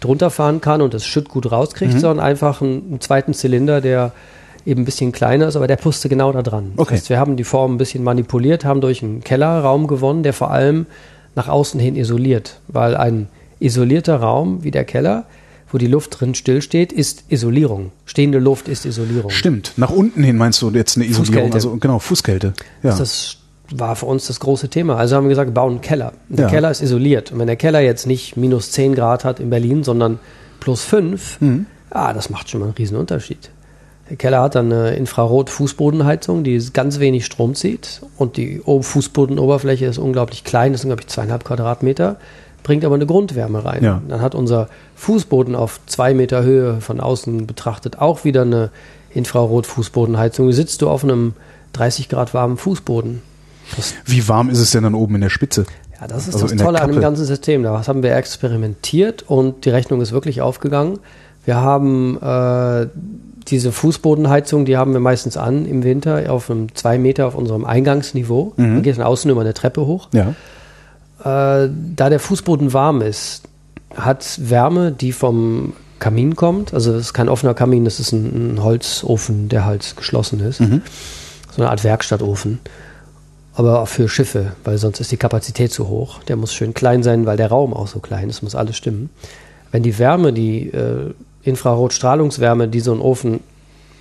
drunter fahren kann und das Schütt gut rauskriegt, Mhm. sondern einfach einen, einen zweiten Zylinder, der eben ein bisschen kleiner ist, aber der pusste genau da dran. Okay. Das heißt, wir haben die Form ein bisschen manipuliert, haben durch einen Kellerraum gewonnen, der vor allem nach außen hin isoliert, weil ein isolierter Raum wie der Keller, wo die Luft drin stillsteht, ist Isolierung. Stehende Luft ist Isolierung. Stimmt. Nach unten hin meinst du jetzt eine Isolierung? Fußkälte. Also genau, Fußkälte. Ja. Das war für uns das große Thema. Also haben wir gesagt, bauen einen Keller. Der Ja. Keller ist isoliert. Und wenn der Keller jetzt nicht minus 10 Grad hat in Berlin, sondern plus 5, Mhm. ah, das macht schon mal einen riesen Unterschied. Der Keller hat dann eine Infrarot-Fußbodenheizung, die ganz wenig Strom zieht. Und die Fußbodenoberfläche ist unglaublich klein, das sind, glaube ich, zweieinhalb Quadratmeter, bringt aber eine Grundwärme rein. Ja. Dann hat unser Fußboden auf zwei Meter Höhe von außen betrachtet auch wieder eine Infrarot-Fußbodenheizung. Sitzt du auf einem 30 Grad warmen Fußboden. Das, Wie warm ist es denn dann oben in der Spitze? ja, das ist Also das Tolle an dem ganzen System. Da haben wir experimentiert und die Rechnung ist wirklich aufgegangen. Wir haben äh, diese Fußbodenheizung, die haben wir meistens an im Winter auf einem 2 Meter auf unserem Eingangsniveau. Mhm. Man geht dann außen über eine Treppe hoch. Ja. Äh, da der Fußboden warm ist, hat Wärme, die vom Kamin kommt. Also das ist kein offener Kamin, das ist ein, ein Holzofen, der halt geschlossen ist. So eine Art Werkstattofen. Aber auch für Schiffe, weil sonst ist die Kapazität zu hoch. Der muss schön klein sein, weil der Raum auch so klein ist, muss alles stimmen. Wenn die Wärme, die äh, Infrarotstrahlungswärme, die so ein Ofen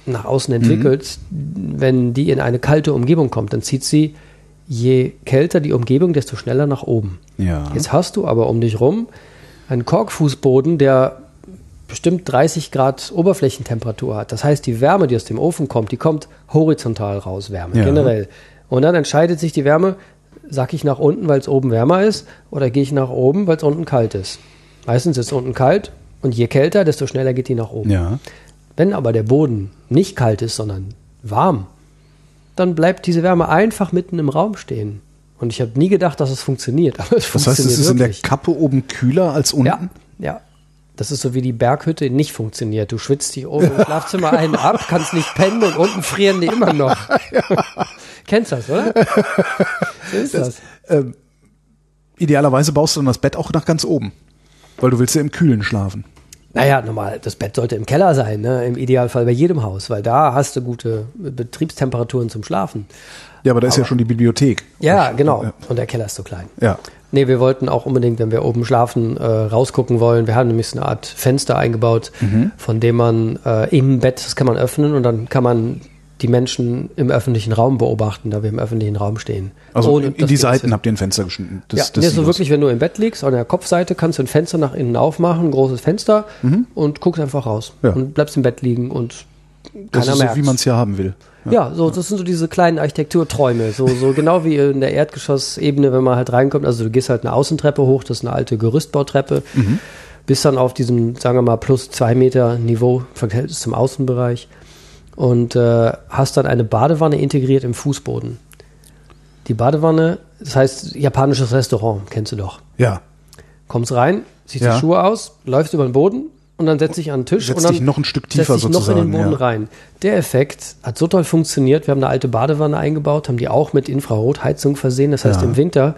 nach außen entwickelt, wenn die in eine kalte Umgebung kommt, dann zieht sie, je kälter die Umgebung, desto schneller nach oben. Ja. Jetzt hast du aber um dich rum einen Korkfußboden, der bestimmt 30 Grad Oberflächentemperatur hat. Das heißt, die Wärme, die aus dem Ofen kommt, die kommt horizontal raus, Wärme, Ja. generell. Und dann entscheidet sich die Wärme, sag ich nach unten, weil es oben wärmer ist, oder gehe ich nach oben, weil es unten kalt ist. Meistens ist es unten kalt und je kälter, desto schneller geht die nach oben. Ja. Wenn aber der Boden nicht kalt ist, sondern warm, dann bleibt diese Wärme einfach mitten im Raum stehen. Und ich habe nie gedacht, dass es funktioniert. Aber es Das heißt, funktioniert es ist in der wirklich. Kappe oben kühler als unten? Ja, ja. Das ist so wie die Berghütte nicht funktioniert. Du schwitzt dich oben im Schlafzimmer einen ab, kannst nicht pennen und unten frieren die immer noch. Kennst das, oder? So ist das. Idealerweise baust du dann das Bett auch nach ganz oben. Weil du willst ja im Kühlen schlafen. Naja, normal, das Bett sollte im Keller sein, ne? im Idealfall bei jedem Haus, weil da hast du gute Betriebstemperaturen zum Schlafen. Ja, aber da ist ja schon die Bibliothek. Ja, genau. Ja. Und der Keller ist so klein. Ja. Nee, wir wollten auch unbedingt, wenn wir oben schlafen, äh, rausgucken wollen. Wir haben nämlich so eine Art Fenster eingebaut, von dem man äh, im Bett, das kann man öffnen und dann kann man die Menschen im öffentlichen Raum beobachten, da wir im öffentlichen Raum stehen. Also Ohne, in, die das Seiten ist- habt ihr ein Fenster geschnitten. ja, des nee, so wirklich, wenn du im Bett liegst, an der Kopfseite kannst du ein Fenster nach innen aufmachen, ein großes Fenster und guckst einfach raus Mhm. Ja. und bleibst im Bett liegen und Das keiner ist so, merkt. wie man es ja haben will. Ja, so, das sind so diese kleinen Architekturträume. So, so genau wie in der Erdgeschossebene, wenn man halt reinkommt. Also du gehst halt eine Außentreppe hoch, das ist eine alte Gerüstbautreppe. Bis dann auf diesem, sagen wir mal, plus zwei Meter Niveau, Verhältnis zum Außenbereich. Und äh, hast dann eine Badewanne integriert im Fußboden. Die Badewanne, das heißt japanisches Restaurant, kennst du doch. Ja. Kommst rein, ziehst Ja. die Schuhe aus, läufst über den Boden, und dann setze ich an den Tisch Setz und dann dich noch ein Stück tiefer ich noch in den Boden ja. rein. Der Effekt hat so toll funktioniert. Wir haben eine alte Badewanne eingebaut, haben die auch mit Infrarotheizung versehen. Das heißt, Ja. im Winter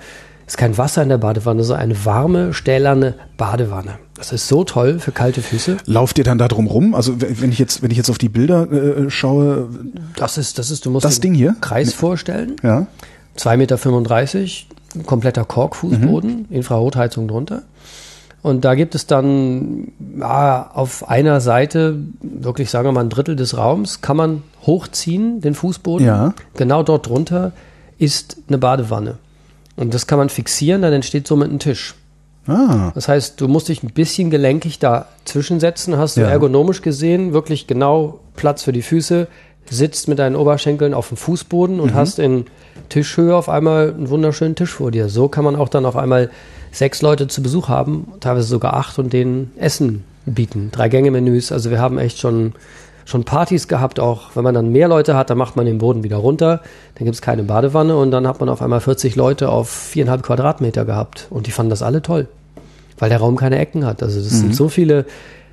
ist kein Wasser in der Badewanne, sondern eine warme, stählerne Badewanne. Das ist so toll für kalte Füße. Lauft ihr dann da drum rum? Also wenn ich jetzt, wenn ich jetzt auf die Bilder äh, schaue, Das ist, das ist, du musst Das Ding hier? Kreis vorstellen. ja, 2,35 Meter, kompletter Korkfußboden, Infrarotheizung drunter. Und da gibt es dann ja, auf einer Seite, wirklich sagen wir mal ein Drittel des Raums, kann man hochziehen, den Fußboden. Ja. Genau dort drunter ist eine Badewanne. Und das kann man fixieren, dann entsteht somit ein Tisch. Ah, Das heißt, du musst dich ein bisschen gelenkig dazwischen setzen, hast du Ja. ergonomisch gesehen, wirklich genau Platz für die Füße, sitzt mit deinen Oberschenkeln auf dem Fußboden Mhm. und hast in Tischhöhe auf einmal einen wunderschönen Tisch vor dir. So kann man auch dann auf einmal sechs Leute zu Besuch haben, teilweise sogar acht und denen Essen bieten. Drei Gänge-Menüs. Also wir haben echt schon, schon Partys gehabt, auch wenn man dann mehr Leute hat, dann macht man den Boden wieder runter, dann gibt es keine Badewanne und dann hat man auf einmal 40 Leute auf viereinhalb Quadratmeter gehabt und die fanden das alle toll weil der Raum keine Ecken hat. Also das sind so viele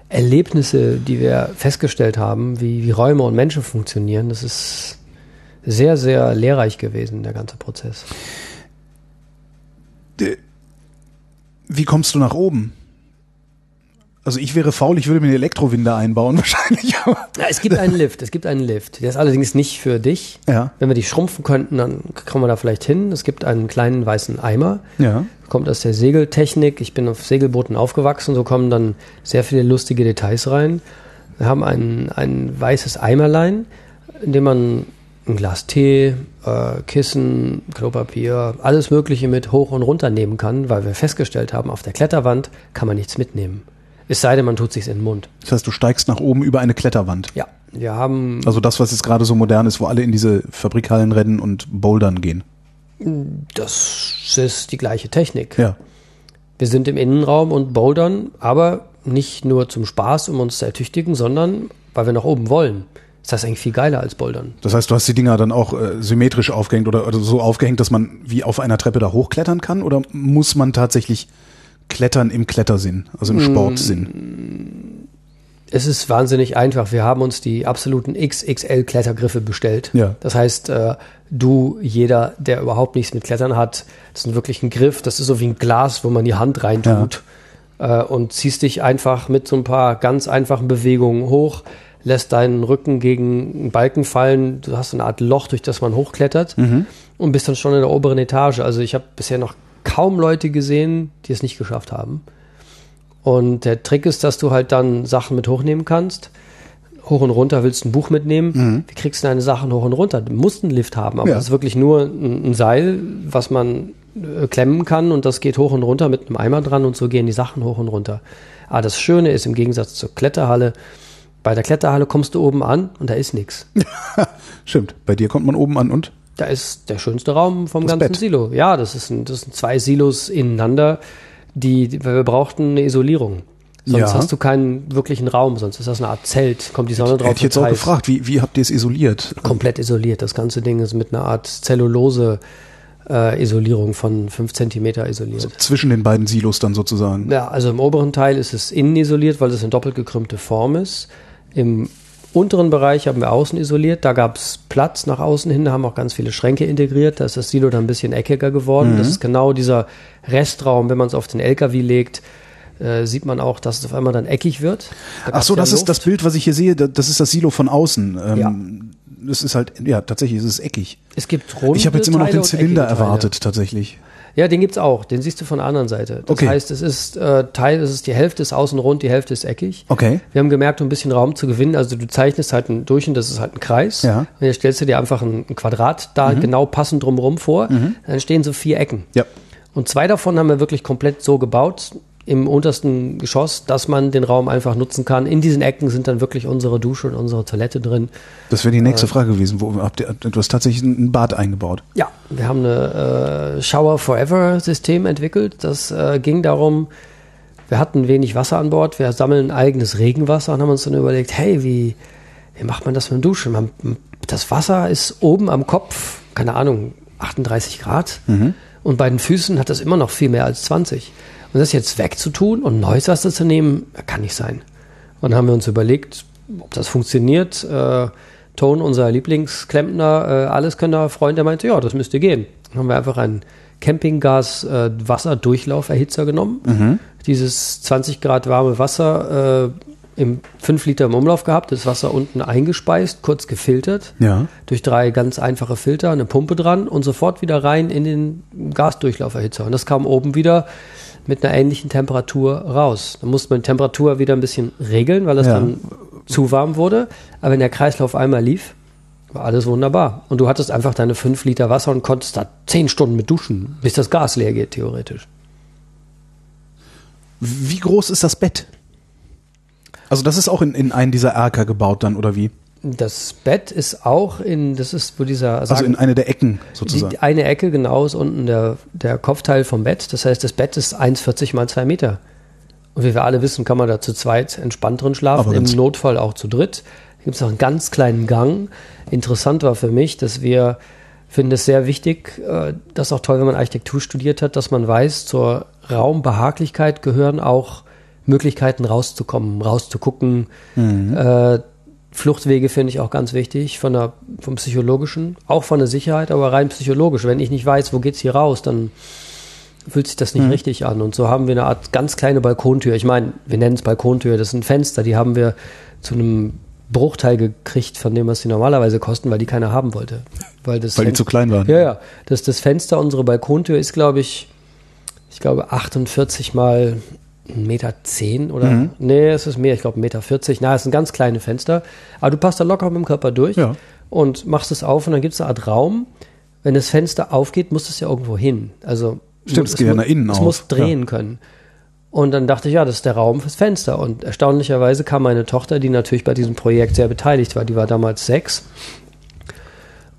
Erlebnisse, die wir festgestellt haben, wie, wie Räume und Menschen funktionieren. Das ist sehr, sehr lehrreich gewesen, der ganze Prozess. wie kommst du nach oben? Also ich wäre faul, ich würde mir eine Elektrowinde einbauen wahrscheinlich. Ja, es gibt einen Lift, es gibt einen Lift. Der ist allerdings nicht für dich. Ja. Wenn wir dich schrumpfen könnten, dann kommen wir da vielleicht hin. Es gibt einen kleinen weißen Eimer. ja, Kommt aus der Segeltechnik. Ich bin auf Segelbooten aufgewachsen, so kommen dann sehr viele lustige Details rein. Wir haben ein, ein weißes Eimerlein, in dem man ein Glas Tee, äh, Kissen, Klopapier, alles Mögliche mit hoch und runter nehmen kann, weil wir festgestellt haben, auf der Kletterwand kann man nichts mitnehmen. Es sei denn, man tut sich in den Mund. das heißt, du steigst nach oben über eine Kletterwand. Ja, wir haben Also das, was jetzt gerade so modern ist, wo alle in diese Fabrikhallen rennen und bouldern gehen. Das ist die gleiche Technik. Ja. Wir sind im Innenraum und bouldern, aber nicht nur zum Spaß, um uns zu ertüchtigen, sondern weil wir nach oben wollen. Ist das eigentlich viel geiler als bouldern? Das heißt, du hast die Dinger dann auch äh, symmetrisch aufgehängt oder, oder so aufgehängt, dass man wie auf einer Treppe da hochklettern kann? Oder muss man tatsächlich klettern im Klettersinn, also im Sportsinn? Es ist wahnsinnig einfach. Wir haben uns die absoluten XXL Klettergriffe bestellt. Ja. Das heißt, äh, du, jeder, der überhaupt nichts mit Klettern hat, das ist wirklich ein Griff. Das ist so wie ein Glas, wo man die Hand reintut. Äh, und ziehst dich einfach mit so ein paar ganz einfachen Bewegungen hoch, lässt deinen Rücken gegen einen Balken fallen. Du hast eine Art Loch, durch das man hochklettert und bist dann schon in der oberen Etage. Also ich habe bisher noch kaum Leute gesehen, die es nicht geschafft haben. Und der Trick ist, dass du halt dann Sachen mit hochnehmen kannst. Hoch und runter willst du ein Buch mitnehmen. Wie kriegst du deine Sachen hoch und runter? Du musst einen Lift haben, aber Ja. es ist wirklich nur ein, ein Seil, was man äh, klemmen kann und das geht hoch und runter mit einem Eimer dran und so gehen die Sachen hoch und runter. Aber das Schöne ist im Gegensatz zur Kletterhalle, bei der Kletterhalle kommst du oben an und da ist nichts. Stimmt. Bei dir kommt man oben an und Da ist der schönste Raum vom Das ganzen Bett. Silo. Ja, das, ist ein, das sind zwei Silos ineinander, die, die wir brauchten eine Isolierung. Sonst Ja. hast du keinen wirklichen Raum, sonst ist das eine Art Zelt, kommt die Sonne drauf. hätte ich jetzt auch gefragt, wie, wie habt ihr es isoliert? Komplett isoliert. Das ganze Ding ist mit einer Art Zellulose äh, Isolierung von 5 Zentimeter isoliert. Zwischen den beiden Silos dann sozusagen. Ja, also im oberen Teil ist es innen isoliert, weil es eine doppelt gekrümmte Form ist. Im unteren Bereich haben wir außen isoliert. Da gab es Platz nach außen hin, da haben auch ganz viele Schränke integriert. Da ist das Silo dann ein bisschen eckiger geworden. Das ist genau dieser Restraum, wenn man es auf den LKW legt. Äh, sieht man auch, dass es auf einmal dann eckig wird. Da Ach so, ja das ist Luft. das Bild, was ich hier sehe. da- Das ist das Silo von außen. Ähm, Das ist halt, ja, tatsächlich ist es eckig. Es gibt runde Ich habe jetzt immer noch den Zylinder erwartet, tatsächlich. Ja, den gibt's auch. Den siehst du von der anderen Seite. Das Okay. heißt, es ist äh, Teil, es ist die Hälfte ist außen rund, die Hälfte ist eckig. Okay. Wir haben gemerkt, um ein bisschen Raum zu gewinnen, also du zeichnest halt ein, durch und das ist halt ein Kreis. Ja. Mhm. Und jetzt stellst du dir einfach ein, ein Quadrat da genau passend drumherum vor. Dann entstehen so vier Ecken. Ja. Und zwei davon haben wir wirklich komplett so gebaut im untersten Geschoss, dass man den Raum einfach nutzen kann. In diesen Ecken sind dann wirklich unsere Dusche und unsere Toilette drin. Das wäre die nächste Frage gewesen. Wo habt ihr, du hast tatsächlich ein Bad eingebaut. Ja, wir haben eine äh, Shower Forever System entwickelt. Das äh, ging darum, wir hatten wenig Wasser an Bord, wir sammeln eigenes Regenwasser und haben uns dann überlegt, hey, wie, wie macht man das mit dem Duschen? Man, das Wasser ist oben am Kopf, keine Ahnung, 38 Grad und bei den Füßen hat das immer noch viel mehr als 20. Und das jetzt wegzutun und neues Wasser zu nehmen, kann nicht sein. Und dann haben wir uns überlegt, ob das funktioniert. Äh, Tone, unser Lieblingsklempner, äh, alles können Freund, der meinte, ja, das müsste gehen. Dann haben wir einfach einen Campinggas-Wasserdurchlauferhitzer genommen. Dieses 20 Grad warme Wasser äh, im 5 Liter im Umlauf gehabt, das Wasser unten eingespeist, kurz gefiltert, Ja. durch drei ganz einfache Filter, eine Pumpe dran und sofort wieder rein in den Gasdurchlauferhitzer. Und das kam oben wieder mit einer ähnlichen Temperatur raus. Da musste man die Temperatur wieder ein bisschen regeln, weil das Ja. dann zu warm wurde. Aber wenn der Kreislauf einmal lief, war alles wunderbar. Und du hattest einfach deine 5 Liter Wasser und konntest da 10 Stunden mit duschen, bis das Gas leer geht, theoretisch. Wie groß ist das Bett? Also das ist auch in, in einen dieser Erker gebaut dann, oder wie? Das Bett ist auch in, das ist wo dieser, Also in eine der Ecken sozusagen. Die, eine Ecke genau ist unten der, der Kopfteil vom Bett. Das heißt, das Bett ist 1,40 mal 2 Meter. Und wie wir alle wissen, kann man da zu zweit entspannt drin schlafen, im Notfall auch zu dritt. Da gibt es noch einen ganz kleinen Gang. Interessant war für mich, dass wir finden es sehr wichtig, äh, das ist auch toll, wenn man Architektur studiert hat, dass man weiß, zur Raumbehaglichkeit gehören auch Möglichkeiten rauszukommen, rauszugucken. Äh, Fluchtwege finde ich auch ganz wichtig, von der, vom Psychologischen, auch von der Sicherheit, aber rein psychologisch. Wenn ich nicht weiß, wo geht's hier raus, dann fühlt sich das nicht richtig an. Und so haben wir eine Art ganz kleine Balkontür. Ich meine, wir nennen es Balkontür, das sind Fenster, die haben wir zu einem Bruchteil gekriegt von dem, was sie normalerweise kosten, weil die keiner haben wollte. Weil, das Weil die zu klein waren. Ja, ja. Das, das Fenster, unsere Balkontür ist, glaube ich, ich glaube 48 mal 1,10 Meter zehn oder Mhm. nee, es ist mehr, ich glaube 1,40 Meter. 40. Na, es sind ganz kleine Fenster. Aber du passt da locker mit dem Körper durch Ja. und machst es auf und dann gibt es eine Art Raum. Wenn das Fenster aufgeht, muss es ja irgendwo hin. Also Stimmt, es geht ja nach innen Es auf. muss drehen können. Und dann dachte ich, ja, das ist der Raum fürs Fenster. Und erstaunlicherweise kam meine Tochter, die natürlich bei diesem Projekt sehr beteiligt war, die war damals sechs,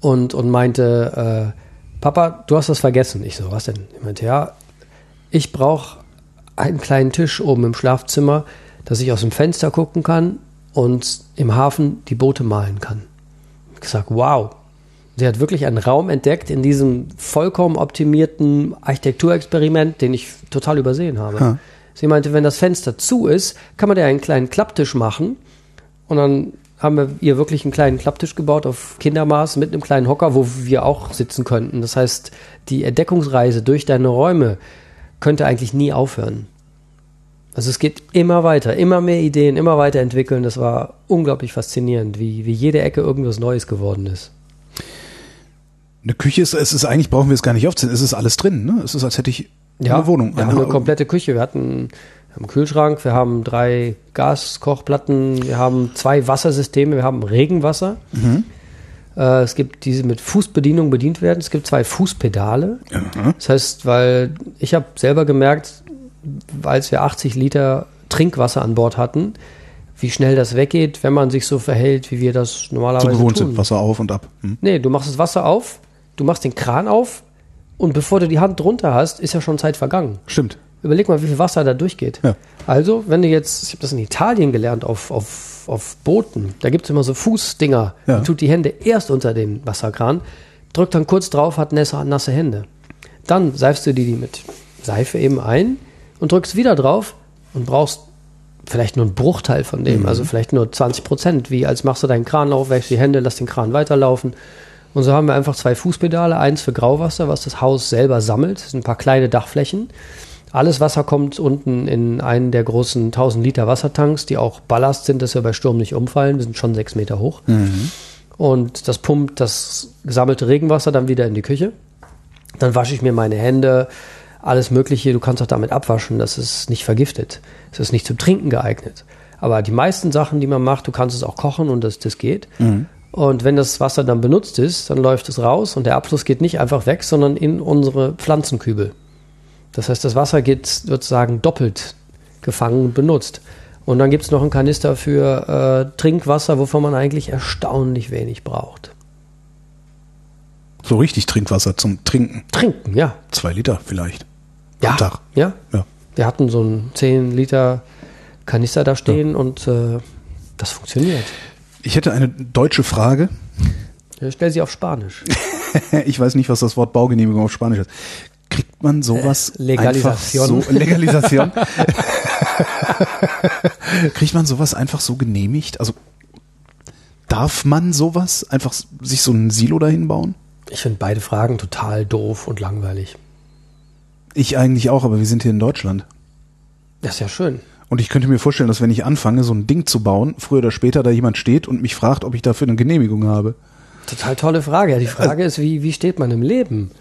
und, und meinte, äh, Papa, du hast was vergessen. Ich so, was denn? Ich meinte, ja, ich brauche einen kleinen Tisch oben im Schlafzimmer, dass ich aus dem Fenster gucken kann und im Hafen die Boote malen kann. Ich gesagt, wow. Sie hat wirklich einen Raum entdeckt in diesem vollkommen optimierten Architekturexperiment, den ich total übersehen habe. Ha. Sie meinte, wenn das Fenster zu ist, kann man da einen kleinen Klapptisch machen und dann haben wir ihr wirklich einen kleinen Klapptisch gebaut auf Kindermaß mit einem kleinen Hocker, wo wir auch sitzen könnten. Das heißt, die Entdeckungsreise durch deine Räume könnte eigentlich nie aufhören. Also es geht immer weiter, immer mehr Ideen, immer weiter entwickeln. Das war unglaublich faszinierend, wie, wie jede Ecke irgendwas Neues geworden ist. Eine Küche ist, es ist eigentlich, brauchen wir es gar nicht aufzählen, es ist alles drin, ne? Es ist, als hätte ich eine Wohnung. Wir haben eine komplette Küche. Wir hatten wir haben einen Kühlschrank, wir haben drei Gaskochplatten, wir haben zwei Wassersysteme, wir haben Regenwasser. Äh, es gibt diese mit Fußbedienung bedient werden. Es gibt zwei Fußpedale. Das heißt, weil ich habe selber gemerkt, als wir 80 Liter Trinkwasser an Bord hatten, wie schnell das weggeht, wenn man sich so verhält, wie wir das so normalerweise gewohnt tun. sind, Wasser auf und ab. Hm. Nee, du machst das Wasser auf, du machst den Kran auf und bevor du die Hand drunter hast, ist ja schon Zeit vergangen. Stimmt. Überleg mal, wie viel Wasser da durchgeht. Ja. Also, wenn du jetzt, ich habe das in Italien gelernt, auf, auf, auf Booten, da gibt es immer so Fußdinger, Ja. die tut die Hände erst unter den Wasserkran, drückt dann kurz drauf, hat nasse, nasse Hände. Dann seifst du die, die mit Seife eben ein und drückst wieder drauf und brauchst vielleicht nur einen Bruchteil von dem, also vielleicht nur 20 Prozent, wie als machst du deinen Kran auf, wäschst die Hände, lass den Kran weiterlaufen. Und so haben wir einfach zwei Fußpedale, eins für Grauwasser, was das Haus selber sammelt, das sind ein paar kleine Dachflächen. Alles Wasser kommt unten in einen der großen 1000 Liter Wassertanks, die auch Ballast sind, dass wir bei Sturm nicht umfallen. Wir sind schon sechs Meter hoch. Und das pumpt das gesammelte Regenwasser dann wieder in die Küche. Dann wasche ich mir meine Hände, alles Mögliche. Du kannst auch damit abwaschen, das ist nicht vergiftet. Es ist nicht zum Trinken geeignet. Aber die meisten Sachen, die man macht, du kannst es auch kochen und das, das geht. Und wenn das Wasser dann benutzt ist, dann läuft es raus und der Abfluss geht nicht einfach weg, sondern in unsere Pflanzenkübel. Das heißt, das Wasser geht sozusagen doppelt gefangen und benutzt. Und dann gibt es noch einen Kanister für äh, Trinkwasser, wovon man eigentlich erstaunlich wenig braucht. So richtig Trinkwasser zum Trinken. Trinken, ja. Zwei Liter vielleicht. Ja. Am Tag. Ja. Ja. Wir hatten so einen 10 Liter Kanister da stehen und äh, das funktioniert. Ich hätte eine deutsche Frage. Ich stell sie auf Spanisch. Ich weiß nicht, was das Wort Baugenehmigung auf Spanisch ist. Kriegt man sowas Äh, Legalisation. einfach so Legalisation? Kriegt man sowas einfach so genehmigt? Also darf man sowas einfach sich so ein Silo dahin bauen? Ich finde beide Fragen total doof und langweilig. Ich eigentlich auch, aber wir sind hier in Deutschland. Das ist ja schön. Und ich könnte mir vorstellen, dass wenn ich anfange, so ein Ding zu bauen, früher oder später da jemand steht und mich fragt, ob ich dafür eine Genehmigung habe. Total tolle Frage. Ja, die Frage ist, wie, wie steht man im Leben?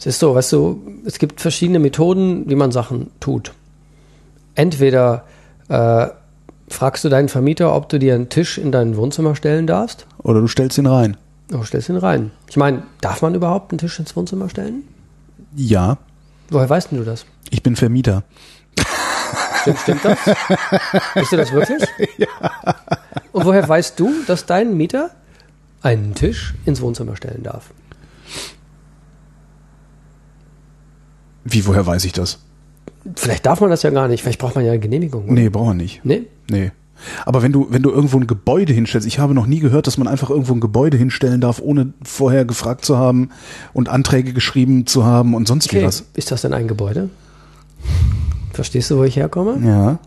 Es ist so, weißt du, es gibt verschiedene Methoden, wie man Sachen tut. Entweder äh, fragst du deinen Vermieter, ob du dir einen Tisch in dein Wohnzimmer stellen darfst. Oder du stellst ihn rein. Oh, stellst ihn rein. Ich meine, darf man überhaupt einen Tisch ins Wohnzimmer stellen? Ja, Woher weißt denn du das? ich bin Vermieter. Stimmt, stimmt das? Bist du das wirklich? Ja. Und woher weißt du, dass dein Mieter einen Tisch ins Wohnzimmer stellen darf? Wie, woher weiß ich das? Vielleicht darf man das ja gar nicht. Vielleicht braucht man ja eine Genehmigung. oder? Nee, braucht man nicht. Nee? Nee. Aber wenn du, wenn du irgendwo ein Gebäude hinstellst, ich habe noch nie gehört, dass man einfach irgendwo ein Gebäude hinstellen darf, ohne vorher gefragt zu haben und Anträge geschrieben zu haben und sonst wie Okay. was. Ist das denn ein Gebäude? Verstehst du, wo ich herkomme? Ja.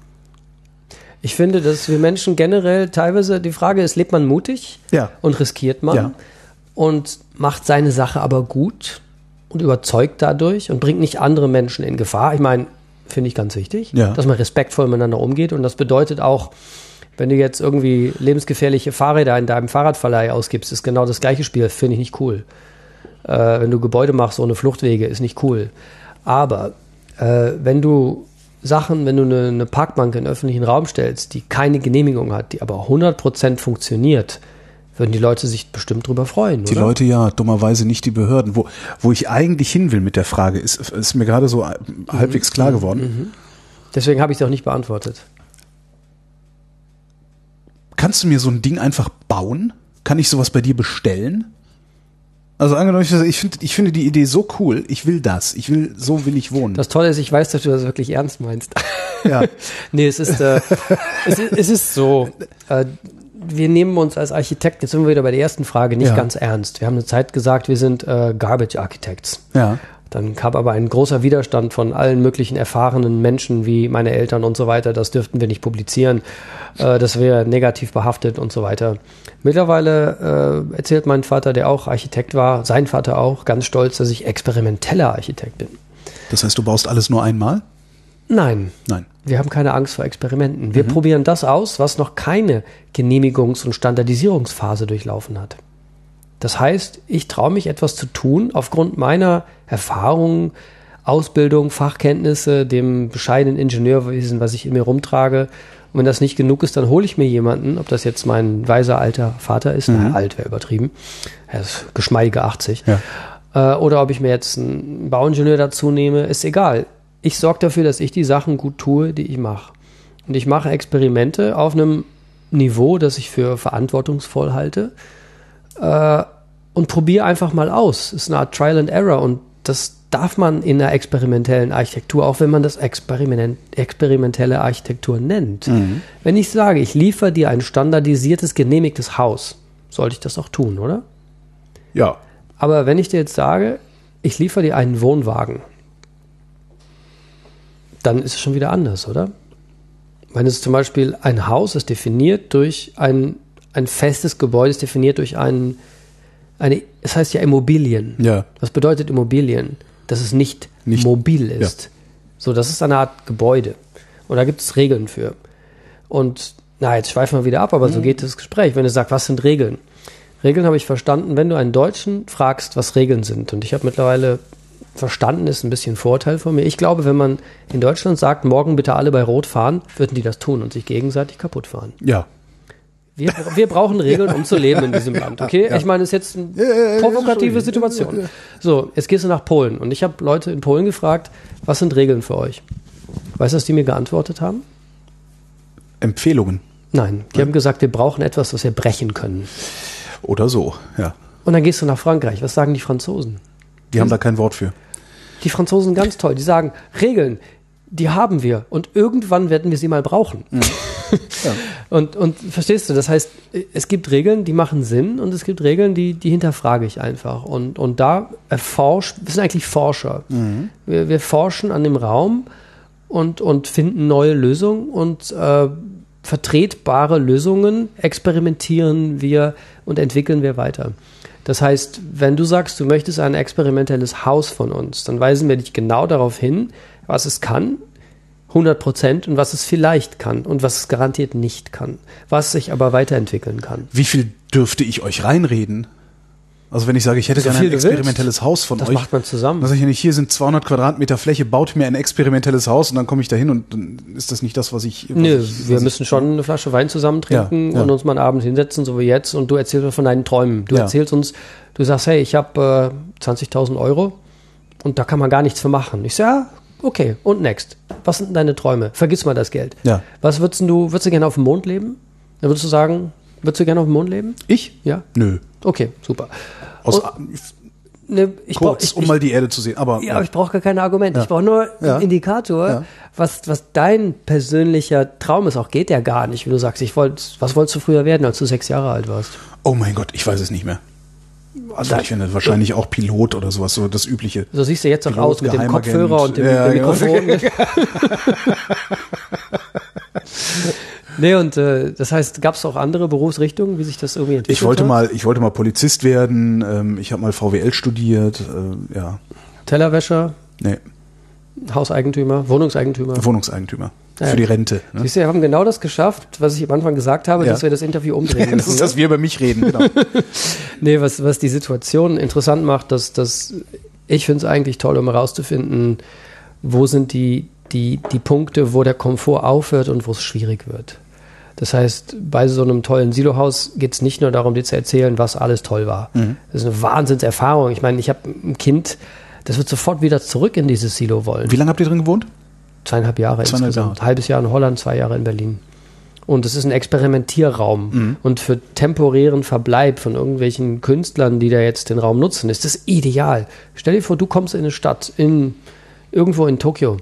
Ich finde, dass wir Menschen generell teilweise, die Frage ist, lebt man mutig Ja. und riskiert man Ja. und macht seine Sache aber gut und überzeugt dadurch und bringt nicht andere Menschen in Gefahr. Ich meine, finde ich ganz wichtig, Ja. dass man respektvoll miteinander umgeht und das bedeutet auch, wenn du jetzt irgendwie lebensgefährliche Fahrräder in deinem Fahrradverleih ausgibst, ist genau das gleiche Spiel, finde ich nicht cool. Äh, wenn du Gebäude machst ohne Fluchtwege, ist nicht cool. Aber äh, wenn du Sachen, wenn du eine, eine Parkbank in den öffentlichen Raum stellst, die keine Genehmigung hat, die aber 100% funktioniert, würden die Leute sich bestimmt drüber freuen, Die oder? Leute ja, dummerweise nicht die Behörden. Wo, wo ich eigentlich hin will mit der Frage, ist, ist mir gerade so halbwegs klar geworden. Deswegen habe ich es auch nicht beantwortet. Kannst du mir so ein Ding einfach bauen? Kann ich sowas bei dir bestellen? Also angenommen, ich, finde ich finde die Idee so cool, ich will das. Ich will, so will ich wohnen. Das Tolle ist, ich weiß, dass du das wirklich ernst meinst. ja. nee, es ist, äh, es ist, es ist so. Äh, wir nehmen uns als Architekten, jetzt sind wir wieder bei der ersten Frage, nicht Ja. ganz ernst. Wir haben eine Zeit gesagt, wir sind äh, Garbage Architects. Ja. Dann kam aber ein großer Widerstand von allen möglichen erfahrenen Menschen wie meine Eltern und so weiter. Das dürften wir nicht publizieren. Äh, das wäre negativ behaftet und so weiter. Mittlerweile äh, erzählt mein Vater, der auch Architekt war, sein Vater auch, ganz stolz, dass ich experimenteller Architekt bin. Das heißt, du baust alles nur einmal? Nein, Nein. Wir haben keine Angst vor Experimenten. Wir probieren das aus, was noch keine Genehmigungs- und Standardisierungsphase durchlaufen hat. Das heißt, ich traue mich etwas zu tun aufgrund meiner Erfahrung, Ausbildung, Fachkenntnisse, dem bescheidenen Ingenieurwesen, was ich in mir rumtrage. Und wenn das nicht genug ist, dann hole ich mir jemanden, ob das jetzt mein weiser alter Vater ist, na, alt wäre übertrieben, er ist geschmeidige 80, Ja. äh, oder ob ich mir jetzt einen Bauingenieur dazu nehme, ist egal. Ich sorge dafür, dass ich die Sachen gut tue, die ich mache. Und ich mache Experimente auf einem Niveau, das ich für verantwortungsvoll halte äh, und probiere einfach mal aus. Es ist eine Art Trial and Error und das darf man in einer experimentellen Architektur, auch wenn man das Experiment, experimentelle Architektur nennt. Wenn ich sage, ich liefere dir ein standardisiertes, genehmigtes Haus, sollte ich das auch tun, oder? Ja. Aber wenn ich dir jetzt sage, ich liefere dir einen Wohnwagen, dann ist es schon wieder anders, oder? Wenn es zum Beispiel ein Haus ist definiert durch ein, ein festes Gebäude, ist definiert durch ein, eine, es heißt ja Immobilien. Ja. Was bedeutet Immobilien? Dass es nicht, Nicht- mobil ist. So, das ist eine Art Gebäude. Und da gibt es Regeln für. Und na, jetzt schweifen wir wieder ab, aber so geht das Gespräch. Wenn du sagst, was sind Regeln? Regeln habe ich verstanden, wenn du einen Deutschen fragst, was Regeln sind. Und ich habe mittlerweile verstanden, ist ein bisschen Vorteil von mir. Ich glaube, wenn man in Deutschland sagt, morgen bitte alle bei Rot fahren, würden die das tun und sich gegenseitig kaputt fahren. Ja. Wir, wir brauchen Regeln, um zu leben in diesem Land, okay? Ich meine, es ist jetzt eine provokative Situation. So, jetzt gehst du nach Polen und ich habe Leute in Polen gefragt, was sind Regeln für euch? Weißt du, was die mir geantwortet haben? Empfehlungen. Nein, die haben gesagt, wir brauchen etwas, was wir brechen können. Oder so, ja. Und dann gehst du nach Frankreich. Was sagen die Franzosen? Die haben da kein Wort für. Die Franzosen ganz toll. Die sagen, Regeln, die haben wir und irgendwann werden wir sie mal brauchen. und, und verstehst du, das heißt, es gibt Regeln, die machen Sinn und es gibt Regeln, die, die hinterfrage ich einfach. Und, und da erforscht, wir sind eigentlich Forscher. Wir, wir forschen an dem Raum und, und finden neue Lösungen und äh, vertretbare Lösungen experimentieren wir und entwickeln wir weiter. Das heißt, wenn du sagst, du möchtest ein experimentelles Haus von uns, dann weisen wir dich genau darauf hin, was es kann, 100 Prozent, und was es vielleicht kann und was es garantiert nicht kann, was sich aber weiterentwickeln kann. Wie viel dürfte ich euch reinreden? Also wenn ich sage, ich hätte So gerne ein experimentelles Haus von Das euch, macht man zusammen. dann sage ich ja nicht, hier sind 200 Quadratmeter Fläche, baut mir ein experimentelles Haus und dann komme ich da hin und dann ist das nicht das, was ich... Was Nö, ich, wir müssen schon eine Flasche Wein zusammen trinken Ja, ja. und uns mal einen Abend hinsetzen, so wie jetzt, und du erzählst mir von deinen Träumen. Du Ja. erzählst uns, du sagst, hey, ich habe äh, 20.000 Euro und da kann man gar nichts für machen. Ich sage, ja, okay, und next. Was sind denn deine Träume? Vergiss mal das Geld. Ja. Was würdest du, würdest du gerne auf dem Mond leben? Dann würdest du sagen, würdest du gerne auf dem Mond leben? Ich? Ja? Nö. Okay, super. Aus, Ne, ich brauch- kurz, ich, um mal die Erde zu sehen. Aber Ja, aber ich brauche gar keine Argumente. Ja. Ich brauche nur Ja. einen Indikator, Ja. was, was dein persönlicher Traum ist. Auch geht ja gar nicht, wenn du sagst, ich wollte, was wolltest du früher werden, als du sechs Jahre alt warst? oh mein Gott, ich weiß es nicht mehr. Also ich finde wahrscheinlich auch Pilot oder sowas, so das Übliche. So siehst du jetzt auch Pilot, aus mit dem. Kopfhörer und dem, Ja, dem. Mikrofon. nee, und äh, das heißt, gab es auch andere Berufsrichtungen, wie sich das irgendwie entwickelt Ich wollte hat? mal, ich wollte mal Polizist werden. Ähm, ich habe mal VWL studiert. Äh, ja, Tellerwäscher, nee, Hauseigentümer, Wohnungseigentümer. Wohnungseigentümer Ja. für die Rente. Ne? Siehst du, wir haben genau das geschafft, was ich am Anfang gesagt habe, Ja. dass wir das Interview umdrehen Das müssen. ist, ne? dass wir über mich reden. Genau. Nee, was, was die Situation interessant macht, dass, dass ich finde es eigentlich toll, um herauszufinden, wo sind die, die, die Punkte, wo der Komfort aufhört und wo es schwierig wird. Das heißt, bei so einem tollen Silohaus geht es nicht nur darum, dir zu erzählen, was alles toll war. Das ist eine Wahnsinnserfahrung. Ich meine, ich habe ein Kind, das wird sofort wieder zurück in dieses Silo wollen. Wie lange habt ihr drin gewohnt? Zweieinhalb Jahre Zweieinhalb insgesamt. Jahre. Halbes Jahr in Holland, zwei Jahre in Berlin. Und es ist ein Experimentierraum. Mhm. Und für temporären Verbleib von irgendwelchen Künstlern, die da jetzt den Raum nutzen, ist das ideal. Stell dir vor, du kommst in eine Stadt, in, irgendwo in Tokio,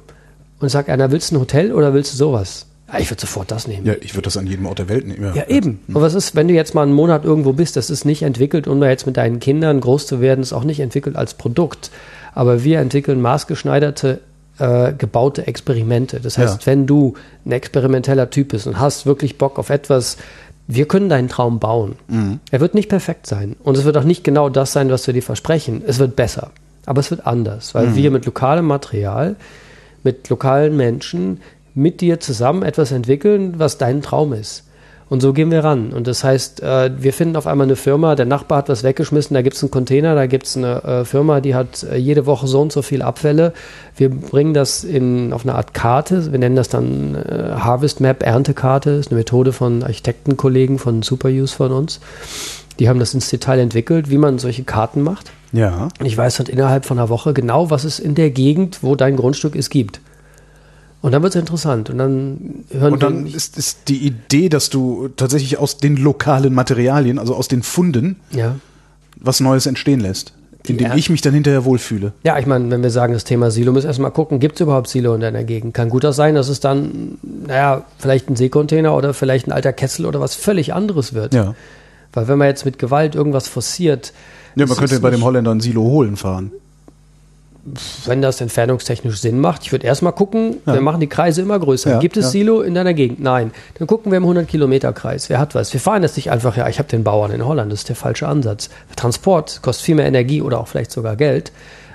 und sagt einer, willst du ein Hotel oder willst du sowas? Ja, ich würde sofort das nehmen. Ja, ich würde das an jedem Ort der Welt nehmen. Ja, eben. Und was ist, wenn du jetzt mal einen Monat irgendwo bist, das ist nicht entwickelt, um da jetzt mit deinen Kindern groß zu werden, ist auch nicht entwickelt als Produkt. Aber wir entwickeln maßgeschneiderte, äh, gebaute Experimente. Das heißt, Ja. wenn du ein experimenteller Typ bist und hast wirklich Bock auf etwas, wir können deinen Traum bauen. Er wird nicht perfekt sein. Und es wird auch nicht genau das sein, was wir dir versprechen. Es wird besser. Aber es wird anders, weil wir mit lokalem Material, mit lokalen Menschen, mit dir zusammen etwas entwickeln, was dein Traum ist. Und so gehen wir ran. Und das heißt, äh, wir finden auf einmal eine Firma, der Nachbar hat was weggeschmissen, da gibt es einen Container, da gibt es eine äh, Firma, die hat äh, jede Woche so und so viel Abfälle. Wir bringen das in, auf eine Art Karte, wir nennen das dann Harvest Map, Erntekarte, ist eine Methode von Architektenkollegen von Superuse von uns. Die haben das ins Detail entwickelt, wie man solche Karten macht. Ja. Und ich weiß halt innerhalb von einer Woche genau, was es in der Gegend, wo dein Grundstück ist, gibt. Und dann wird es interessant. Und dann hören Und dann wir. ist, ist die Idee, dass du tatsächlich aus den lokalen Materialien, also aus den Funden, Ja. was Neues entstehen lässt. Indem Ja. ich mich dann hinterher wohlfühle. Ja, ich meine, wenn wir sagen, das Thema Silo, müssen wir erstmal gucken, gibt es überhaupt Silo in deiner Gegend? Kann gut auch sein, dass es dann, naja, vielleicht ein Seekontainer oder vielleicht ein alter Kessel oder was völlig anderes wird. Ja. Weil wenn man jetzt mit Gewalt irgendwas forciert, Ja, man das könnte bei dem Holländer ein Silo holen fahren. Wenn das entfernungstechnisch Sinn macht, ich würde erstmal gucken, wir machen die Kreise immer größer. Ja, Gibt es ja. Silo in deiner Gegend? Nein. Dann gucken wir im 100-Kilometer-Kreis. Wer hat was? Wir fahren jetzt nicht einfach, ja, ich habe den Bauern in Holland, das ist der falsche Ansatz. Transport kostet viel mehr Energie oder auch vielleicht sogar Geld,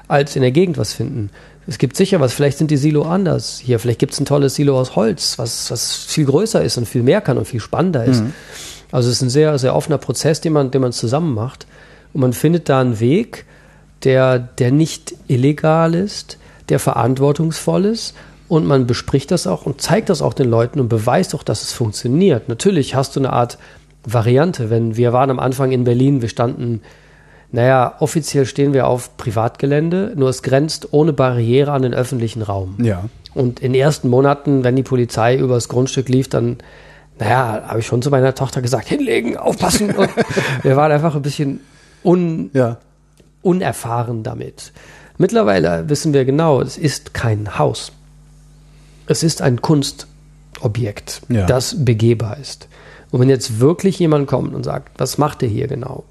als in der Gegend was finden. Es gibt sicher was, vielleicht sind die Silo anders hier, vielleicht gibt es ein tolles Silo aus Holz, was, was viel größer ist und viel mehr kann und viel spannender ist. Also es ist ein sehr, sehr offener Prozess, den man, den man zusammen macht. Und man findet da einen Weg, der, der nicht illegal ist, der verantwortungsvoll ist und man bespricht das auch und zeigt das auch den Leuten und beweist auch, dass es funktioniert. Natürlich hast du eine Art Variante, wenn wir waren am Anfang in Berlin, wir standen, naja, offiziell stehen wir auf Privatgelände, nur es grenzt ohne Barriere an den öffentlichen Raum. Ja. Und in den ersten Monaten, wenn die Polizei übers Grundstück lief, dann, naja, habe ich schon zu meiner Tochter gesagt, hinlegen, aufpassen. Und wir waren einfach ein bisschen un, Ja. Unerfahren damit. Mittlerweile wissen wir genau, es ist kein Haus. Es ist ein Kunstobjekt, Ja. das begehbar ist. Und wenn jetzt wirklich jemand kommt und sagt, was macht ihr hier genau?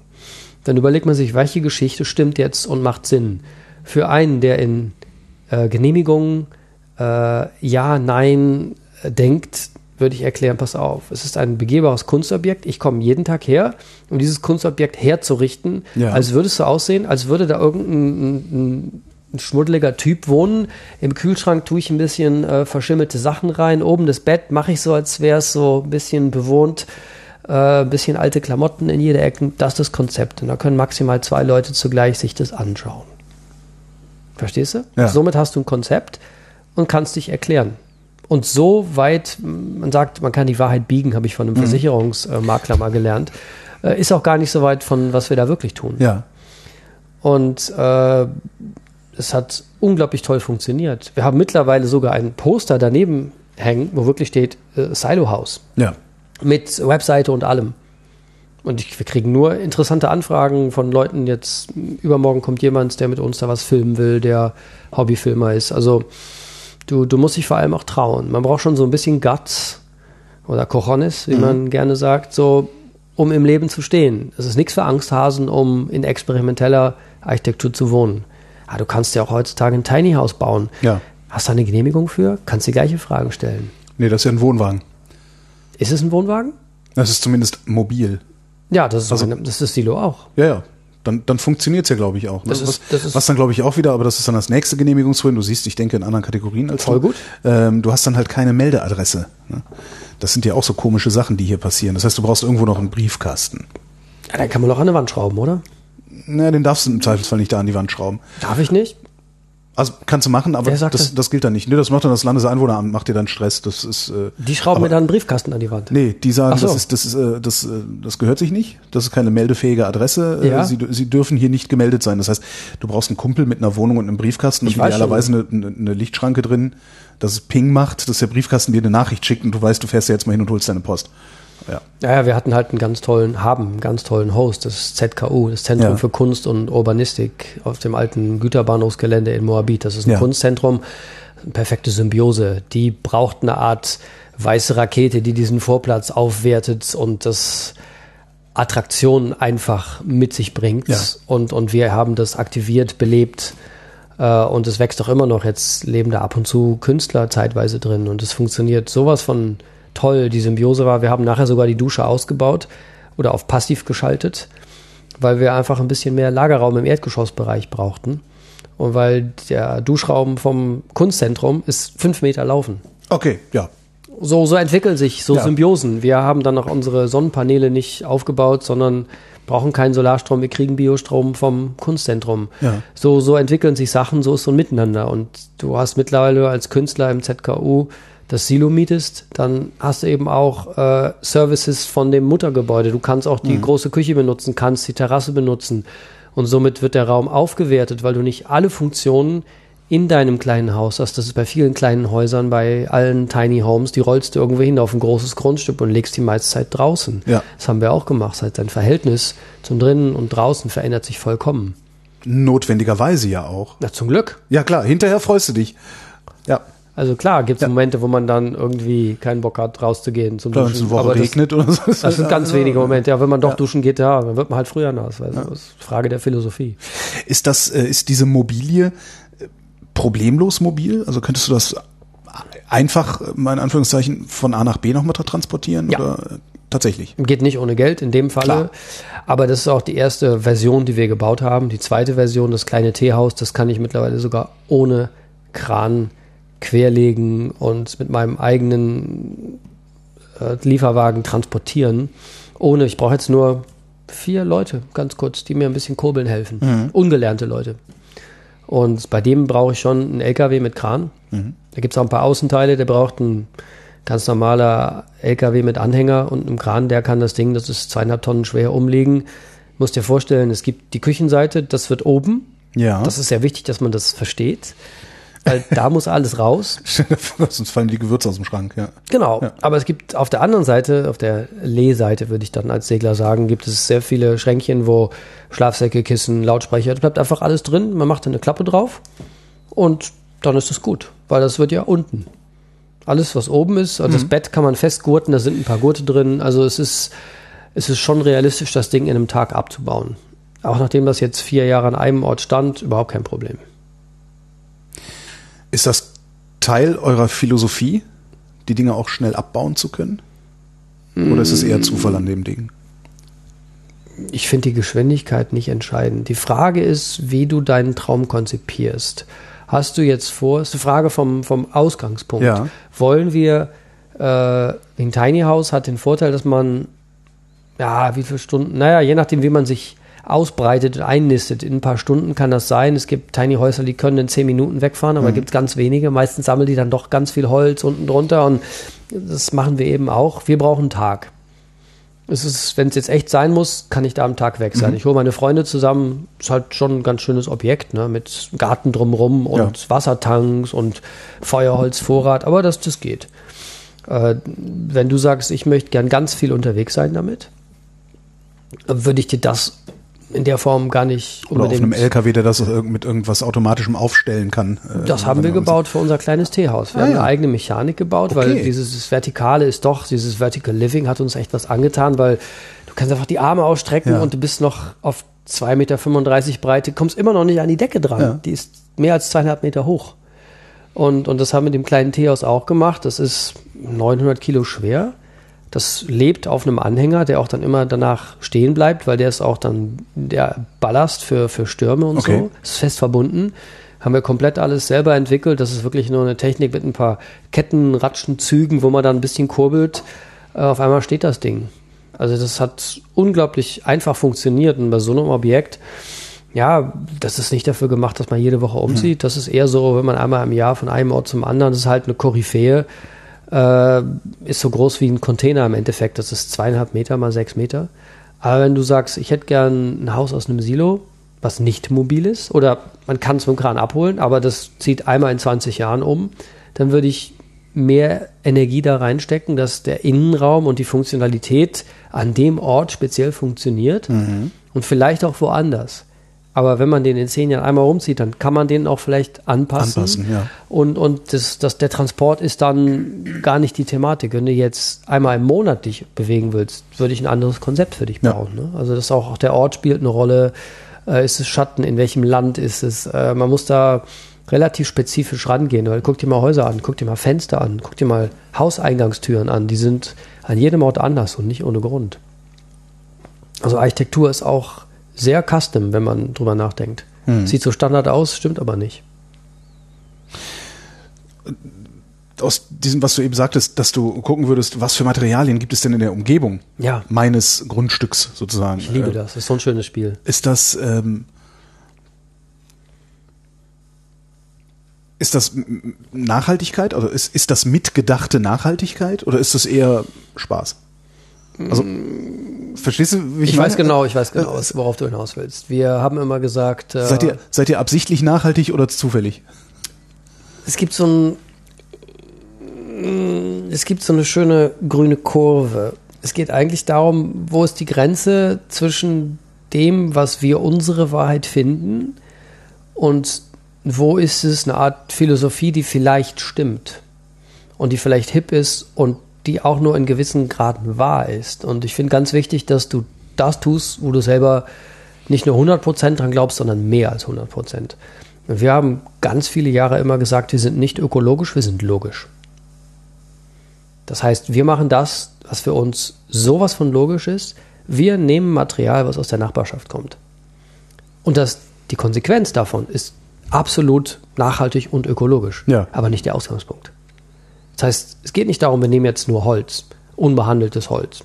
Dann überlegt man sich, welche Geschichte stimmt jetzt und macht Sinn. Für einen, der in äh, Genehmigungen äh, Ja, Nein äh, denkt, würde ich erklären, pass auf, es ist ein begehbares Kunstobjekt. Ich komme jeden Tag her, um dieses Kunstobjekt herzurichten, Ja. als würde es so aussehen, als würde da irgendein ein, ein schmuddeliger Typ wohnen. Im Kühlschrank tue ich ein bisschen äh, verschimmelte Sachen rein. Oben das Bett mache ich so, als wäre es so ein bisschen bewohnt. Äh, ein bisschen alte Klamotten in jeder Ecke. Das ist das Konzept. Und da können maximal zwei Leute zugleich sich das anschauen. Verstehst du? Ja. Somit hast du ein Konzept und kannst dich erklären. Und so weit, man sagt, man kann die Wahrheit biegen, habe ich von einem Versicherungsmakler mal gelernt, äh, ist auch gar nicht so weit von, was wir da wirklich tun. Ja. Und äh, es hat unglaublich toll funktioniert. Wir haben mittlerweile sogar ein Poster daneben hängen, wo wirklich steht äh, Silo House Ja. mit Webseite und allem. Und ich, wir kriegen nur interessante Anfragen von Leuten. Jetzt übermorgen kommt jemand, der mit uns da was filmen will, der Hobbyfilmer ist. Also du, du musst dich vor allem auch trauen. Man braucht schon so ein bisschen Guts oder Cojones, wie man gerne sagt, so um im Leben zu stehen. Es ist nichts für Angsthasen, um in experimenteller Architektur zu wohnen. Ah, du kannst ja auch heutzutage ein Tiny House bauen. Ja. Hast du eine Genehmigung für? Kannst die gleiche Fragen stellen. Nee, das ist ja ein Wohnwagen. Ist es ein Wohnwagen? Das ist zumindest mobil. Ja, das ist, Also- das ist das Silo auch. Ja, ja. Dann, dann funktioniert es ja, glaube ich, auch. ne? Das ist- was, das ist- was dann, glaube ich, auch wieder, aber das ist dann das nächste Genehmigungsverfahren. Du siehst, ich denke in anderen Kategorien als Voll du. gut. Ähm, du hast dann halt keine Meldeadresse. Ne? Das sind ja auch so komische Sachen, die hier passieren. Das heißt, du brauchst irgendwo noch einen Briefkasten. Ja, dann kann man doch an eine Wand schrauben, oder? Na, den darfst du im Zweifelsfall nicht da an die Wand schrauben. Darf ich nicht? Also kannst du machen, aber sagt das, das? gilt dann nicht. Nee, das macht dann das Landeseinwohneramt, macht dir dann Stress. Das ist äh, Die schrauben aber- mir dann einen Briefkasten an die Wand. Nee, die sagen, so. das, ist, das, ist, äh, das, äh, das gehört sich nicht. Das ist keine meldefähige Adresse. Äh, Ja. Sie, sie dürfen hier nicht gemeldet sein. Das heißt, du brauchst einen Kumpel mit einer Wohnung und einem Briefkasten Ich und idealerweise eine, eine, eine Lichtschranke drin, dass es Ping macht, dass der Briefkasten dir eine Nachricht schickt und du weißt, du fährst ja jetzt mal hin und holst deine Post. Ja. Ja, wir hatten halt einen ganz tollen, haben einen ganz tollen Host, das ZKU, das Zentrum Ja. für Kunst und Urbanistik auf dem alten Güterbahnhofsgelände in Moabit. Das ist ein Ja. Kunstzentrum, eine perfekte Symbiose. Die braucht eine Art weiße Rakete, die diesen Vorplatz aufwertet und das Attraktionen einfach mit sich bringt. Ja. Und, und wir haben das aktiviert, belebt. Äh, und es wächst auch immer noch. Jetzt leben da ab und zu Künstler zeitweise drin. Und es funktioniert sowas von toll. Die Symbiose war, wir haben nachher sogar die Dusche ausgebaut oder auf passiv geschaltet, weil wir einfach ein bisschen mehr Lagerraum im Erdgeschossbereich brauchten. Und weil der Duschraum vom Kunstzentrum ist fünf Meter laufen. Okay, ja. So, so entwickeln sich so Ja. Symbiosen. Wir haben dann noch unsere Sonnenpaneele nicht aufgebaut, sondern brauchen keinen Solarstrom, wir kriegen Biostrom vom Kunstzentrum. Ja. So, so entwickeln sich Sachen, so ist so ein Miteinander. Und du hast mittlerweile als Künstler im ZKU das Silo mietest, dann hast du eben auch äh, Services von dem Muttergebäude. Du kannst auch die große Küche benutzen, kannst die Terrasse benutzen. Und somit wird der Raum aufgewertet, weil du nicht alle Funktionen in deinem kleinen Haus hast. Das ist bei vielen kleinen Häusern, bei allen Tiny Homes, die rollst du irgendwo hin auf ein großes Grundstück und legst die meiste Zeit draußen. Ja. Das haben wir auch gemacht. Das heißt, dein Verhältnis zum Drinnen und draußen verändert sich vollkommen. Notwendigerweise ja auch. Na, zum Glück. Ja klar, hinterher freust du dich. Ja, Also klar, gibt es Momente, wo man dann irgendwie keinen Bock hat, rauszugehen zum klar, Duschen. Woche Aber das, regnet oder so. das sind ganz wenige Momente. Ja, wenn man doch duschen geht, ja, dann wird man halt früher nass. Du? Das ist Frage der Philosophie. Ist das, äh, ist diese Mobilie äh, problemlos mobil? Also könntest du das einfach, äh, mal in Anführungszeichen, von A nach B nochmal transportieren? Ja. Oder äh, tatsächlich? Geht nicht ohne Geld in dem Falle. Klar. Aber das ist auch die erste Version, die wir gebaut haben. Die zweite Version, das kleine Teehaus, das kann ich mittlerweile sogar ohne Kran querlegen und mit meinem eigenen äh, Lieferwagen transportieren. Ohne, ich brauche jetzt nur vier Leute, ganz kurz, die mir ein bisschen kurbeln helfen. Ungelernte Leute. Und bei dem brauche ich schon einen LKW mit Kran. Da gibt es auch ein paar Außenteile, der braucht ein ganz normaler LKW mit Anhänger und einem Kran, der kann das Ding, das ist zweieinhalb Tonnen schwer, umlegen. Musst dir vorstellen, es gibt die Küchenseite, das wird oben. Ja. Das ist sehr wichtig, dass man das versteht. Weil da muss alles raus. Sonst fallen die Gewürze aus dem Schrank, ja. Genau. Ja. Aber es gibt auf der anderen Seite, auf der Lehseite, würde ich dann als Segler sagen, gibt es sehr viele Schränkchen, wo Schlafsäcke, Kissen, Lautsprecher, da bleibt einfach alles drin. Man macht eine Klappe drauf und dann ist es gut, weil das wird ja unten. Alles, was oben ist, also das Bett kann man festgurten, da sind ein paar Gurte drin. Also es ist, es ist schon realistisch, das Ding in einem Tag abzubauen. Auch nachdem das jetzt vier Jahre an einem Ort stand, überhaupt kein Problem. Ist das Teil eurer Philosophie, die Dinge auch schnell abbauen zu können? Oder ist es eher Zufall an dem Ding? Ich finde die Geschwindigkeit nicht entscheidend. Die Frage ist, wie du deinen Traum konzipierst. Hast du jetzt vor, ist eine Frage vom, vom Ausgangspunkt. Ja. Wollen wir, äh, ein Tiny House hat den Vorteil, dass man, ja, wie viele Stunden, naja, je nachdem, wie man sich ausbreitet und einnistet. In ein paar Stunden kann das sein. Es gibt Tiny Häuser, die können in zehn Minuten wegfahren, aber mhm. gibt es ganz wenige. Meistens sammeln die dann doch ganz viel Holz unten drunter und das machen wir eben auch. Wir brauchen einen Tag. Es ist, wenn es jetzt echt sein muss, kann ich da am Tag weg sein. Mhm. Ich hole meine Freunde zusammen, ist halt schon ein ganz schönes Objekt, ne? Mit Garten drumrum und ja. Wassertanks und Feuerholzvorrat, aber das, das geht. Äh, wenn du sagst, ich möchte gern ganz viel unterwegs sein damit, würde ich dir das in der Form gar nicht unbedingt. Oder auf einem LKW, der das mit irgendwas automatischem aufstellen kann. Äh, das haben wir gebaut für unser kleines Teehaus. Wir ah, haben ja. eine eigene Mechanik gebaut, okay. weil dieses Vertikale ist doch, dieses Vertical Living hat uns echt was angetan, weil du kannst einfach die Arme ausstrecken ja. und du bist noch auf 2,35 Meter Breite, kommst immer noch nicht an die Decke dran. Ja. Die ist mehr als zweieinhalb Meter hoch. Und, und das haben wir mit dem kleinen Teehaus auch gemacht. Das ist 900 Kilo schwer. Das lebt auf einem Anhänger, der auch dann immer danach stehen bleibt, weil der ist auch dann der Ballast für, für Stürme und okay. so. Ist fest verbunden. Haben wir komplett alles selber entwickelt. Das ist wirklich nur eine Technik mit ein paar Ketten, Ratschen, Zügen, wo man dann ein bisschen kurbelt. Äh, auf einmal steht das Ding. Also das hat unglaublich einfach funktioniert. Und bei so einem Objekt, ja, das ist nicht dafür gemacht, dass man jede Woche umzieht. Mhm. Das ist eher so, wenn man einmal im Jahr von einem Ort zum anderen, das ist halt eine Koryphäe äh, ist so groß wie ein Container im Endeffekt. Das ist zweieinhalb Meter mal sechs Meter. Aber wenn du sagst, ich hätte gern ein Haus aus einem Silo, was nicht mobil ist, oder man kann es mit dem Kran abholen, aber das zieht einmal in 20 Jahren um, dann würde ich mehr Energie da reinstecken, dass der Innenraum und die Funktionalität an dem Ort speziell funktioniert mhm. und vielleicht auch woanders. Aber wenn man den in zehn Jahren einmal rumzieht, dann kann man den auch vielleicht anpassen. anpassen ja. Und, und das, das, der Transport ist dann gar nicht die Thematik. Wenn du jetzt einmal im Monat dich bewegen willst, würde ich ein anderes Konzept für dich bauen. Ja. Ne? Also das auch, auch der Ort spielt eine Rolle. Äh, ist es Schatten? In welchem Land ist es? Äh, man muss da relativ spezifisch rangehen. Weil guck dir mal Häuser an, guck dir mal Fenster an, guck dir mal Hauseingangstüren an. Die sind an jedem Ort anders und nicht ohne Grund. Also Architektur ist auch sehr custom, wenn man drüber nachdenkt. Hm. Sieht so Standard aus, stimmt aber nicht. Aus diesem, was du eben sagtest, dass du gucken würdest, was für Materialien gibt es denn in der Umgebung ja. meines Grundstücks sozusagen. Ich liebe das, das ist so ein schönes Spiel. Ist das, ähm, ist das Nachhaltigkeit? Also ist, ist das mitgedachte Nachhaltigkeit oder ist das eher Spaß? Also, verstehst du, wie ich, ich weiß genau, ich weiß genau, worauf du hinaus willst. Wir haben immer gesagt. Äh, seid, ihr, seid ihr absichtlich nachhaltig oder zufällig? Es gibt so ein, es gibt so eine schöne grüne Kurve. Es geht eigentlich darum, wo ist die Grenze zwischen dem, was wir unsere Wahrheit finden und wo ist es eine Art Philosophie, die vielleicht stimmt und die vielleicht hip ist und die auch nur in gewissen Graden wahr ist. Und ich finde ganz wichtig, dass du das tust, wo du selber nicht nur 100% dran glaubst, sondern mehr als 100%. Wir haben ganz viele Jahre immer gesagt, wir sind nicht ökologisch, wir sind logisch. Das heißt, wir machen das, was für uns sowas von logisch ist. Wir nehmen Material, was aus der Nachbarschaft kommt. Und das, die Konsequenz davon ist absolut nachhaltig und ökologisch, ja. aber nicht der Ausgangspunkt. Das heißt, es geht nicht darum, wir nehmen jetzt nur Holz, unbehandeltes Holz.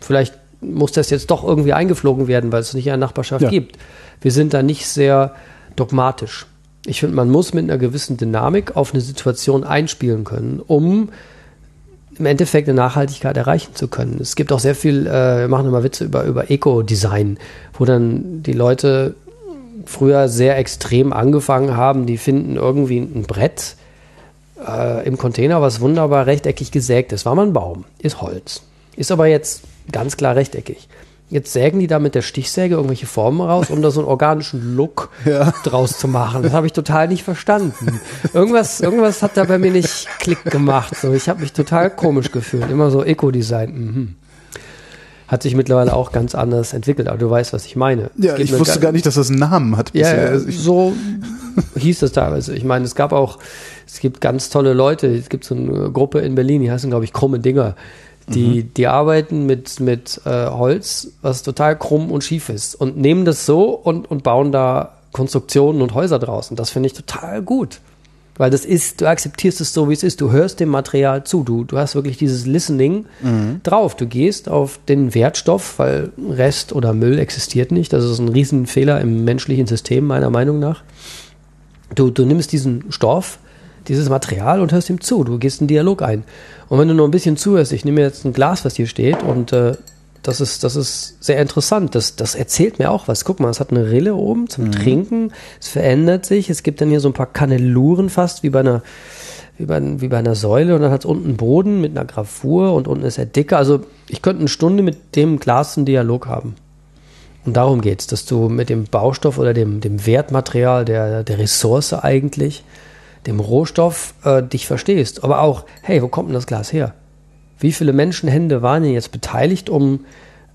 Vielleicht muss das jetzt doch irgendwie eingeflogen werden, weil es nicht in der Nachbarschaft ja. gibt. Wir sind da nicht sehr dogmatisch. Ich finde, man muss mit einer gewissen Dynamik auf eine Situation einspielen können, um im Endeffekt eine Nachhaltigkeit erreichen zu können. Es gibt auch sehr viel, äh, wir machen immer Witze über, über Eco-Design, wo dann die Leute früher sehr extrem angefangen haben, die finden irgendwie ein Brett, äh, im Container, was wunderbar rechteckig gesägt ist. War mal ein Baum, ist Holz. Ist aber jetzt ganz klar rechteckig. Jetzt sägen die da mit der Stichsäge irgendwelche Formen raus, um da so einen organischen Look ja. draus zu machen. Das habe ich total nicht verstanden. Irgendwas, irgendwas hat da bei mir nicht Klick gemacht. So, ich habe mich total komisch gefühlt. Immer so Eco-Design. Mhm. Hat sich mittlerweile auch ganz anders entwickelt, aber du weißt, was ich meine. Ja, ich wusste gar nicht, dass das einen Namen hat. Ja, bisher. so hieß es teilweise. Ich meine, es gab auch Es gibt ganz tolle Leute. Es gibt so eine Gruppe in Berlin, die heißen, glaube ich, krumme Dinger. Die, die arbeiten mit, mit äh, Holz, was total krumm und schief ist und nehmen das so und, und bauen da Konstruktionen und Häuser draus. Und das finde ich total gut. Weil das ist, du akzeptierst es so, wie es ist. Du hörst dem Material zu. Du, du hast wirklich dieses Listening drauf. Du gehst auf den Wertstoff, weil Rest oder Müll existiert nicht. Das ist ein Riesenfehler im menschlichen System, meiner Meinung nach. Du, du nimmst diesen Stoff, dieses Material und hörst ihm zu. Du gehst einen Dialog ein. Und wenn du nur ein bisschen zuhörst, ich nehme jetzt ein Glas, was hier steht, und äh, das ist, das ist sehr interessant. Das, das erzählt mir auch was. Guck mal, es hat eine Rille oben zum Trinken. Es verändert sich. Es gibt dann hier so ein paar Kanelluren fast, wie bei einer, wie bei, wie bei einer Säule. Und dann hat es unten einen Boden mit einer Gravur und unten ist er dicker. Also ich könnte eine Stunde mit dem Glas einen Dialog haben. Und darum geht's, dass du mit dem Baustoff oder dem, dem Wertmaterial, der, der Ressource eigentlich, dem Rohstoff, äh, dich verstehst. Aber auch, hey, wo kommt denn das Glas her? Wie viele Menschenhände waren denn jetzt beteiligt, um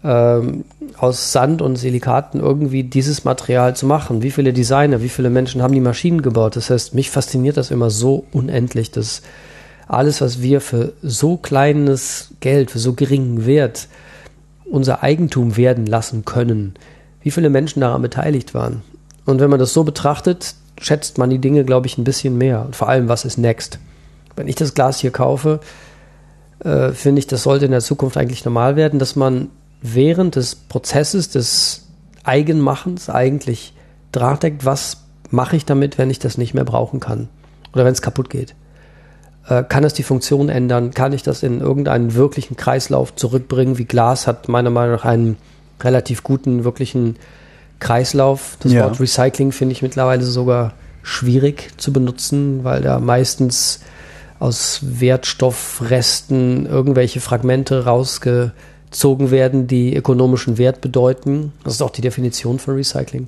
ähm, aus Sand und Silikaten irgendwie dieses Material zu machen? Wie viele Designer, wie viele Menschen haben die Maschinen gebaut? Das heißt, mich fasziniert das immer so unendlich, dass alles, was wir für so kleines Geld, für so geringen Wert unser Eigentum werden lassen können, wie viele Menschen daran beteiligt waren. Und wenn man das so betrachtet, schätzt man die Dinge, glaube ich, ein bisschen mehr. Und vor allem, was ist next? Wenn ich das Glas hier kaufe, äh, finde ich, das sollte in der Zukunft eigentlich normal werden, dass man während des Prozesses des Eigenmachens eigentlich drahtdeckt, was mache ich damit, wenn ich das nicht mehr brauchen kann oder wenn es kaputt geht. Äh, kann es die Funktion ändern? Kann ich das in irgendeinen wirklichen Kreislauf zurückbringen? Wie Glas hat meiner Meinung nach einen relativ guten, wirklichen Kreislauf. Das Ja. Wort Recycling finde ich mittlerweile sogar schwierig zu benutzen, weil da meistens aus Wertstoffresten irgendwelche Fragmente rausgezogen werden, die ökonomischen Wert bedeuten. Das ist auch die Definition von Recycling.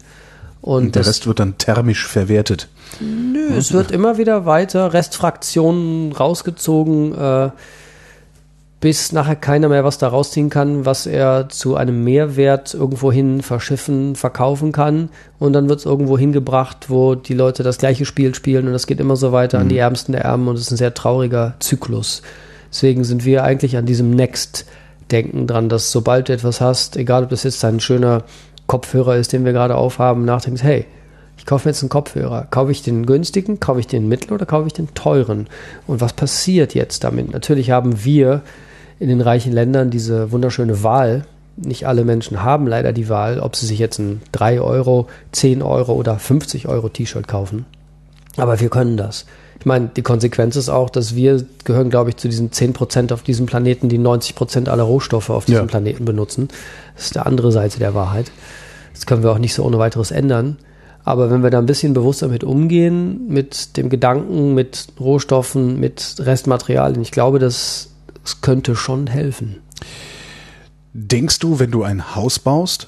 Und, Und der das, Rest wird dann thermisch verwertet. Nö, es wird immer wieder weiter Restfraktionen rausgezogen, äh, bis nachher keiner mehr was da rausziehen kann, was er zu einem Mehrwert irgendwohin verschiffen, verkaufen kann. Und dann wird es irgendwo hingebracht, wo die Leute das gleiche Spiel spielen und das geht immer so weiter an die Ärmsten der Ärmen und es ist ein sehr trauriger Zyklus. Deswegen sind wir eigentlich an diesem Next-Denken dran, dass sobald du etwas hast, egal ob das jetzt ein schöner Kopfhörer ist, den wir gerade aufhaben, nachdenkst, hey, ich kaufe mir jetzt einen Kopfhörer. Kaufe ich den günstigen, kaufe ich den mittel oder kaufe ich den teuren? Und was passiert jetzt damit? Natürlich haben wir in den reichen Ländern diese wunderschöne Wahl. Nicht alle Menschen haben leider die Wahl, ob sie sich jetzt ein 3 Euro, 10 Euro oder 50 Euro T-Shirt kaufen. Aber wir können das. Ich meine, die Konsequenz ist auch, dass wir gehören, glaube ich, zu diesen 10% auf diesem Planeten, die 90% aller Rohstoffe auf diesem Ja. Planeten benutzen. Das ist die andere Seite der Wahrheit. Das können wir auch nicht so ohne weiteres ändern. Aber wenn wir da ein bisschen bewusster mit umgehen, mit dem Gedanken, mit Rohstoffen, mit Restmaterialien, ich glaube, das, das könnte schon helfen. Denkst du, wenn du ein Haus baust,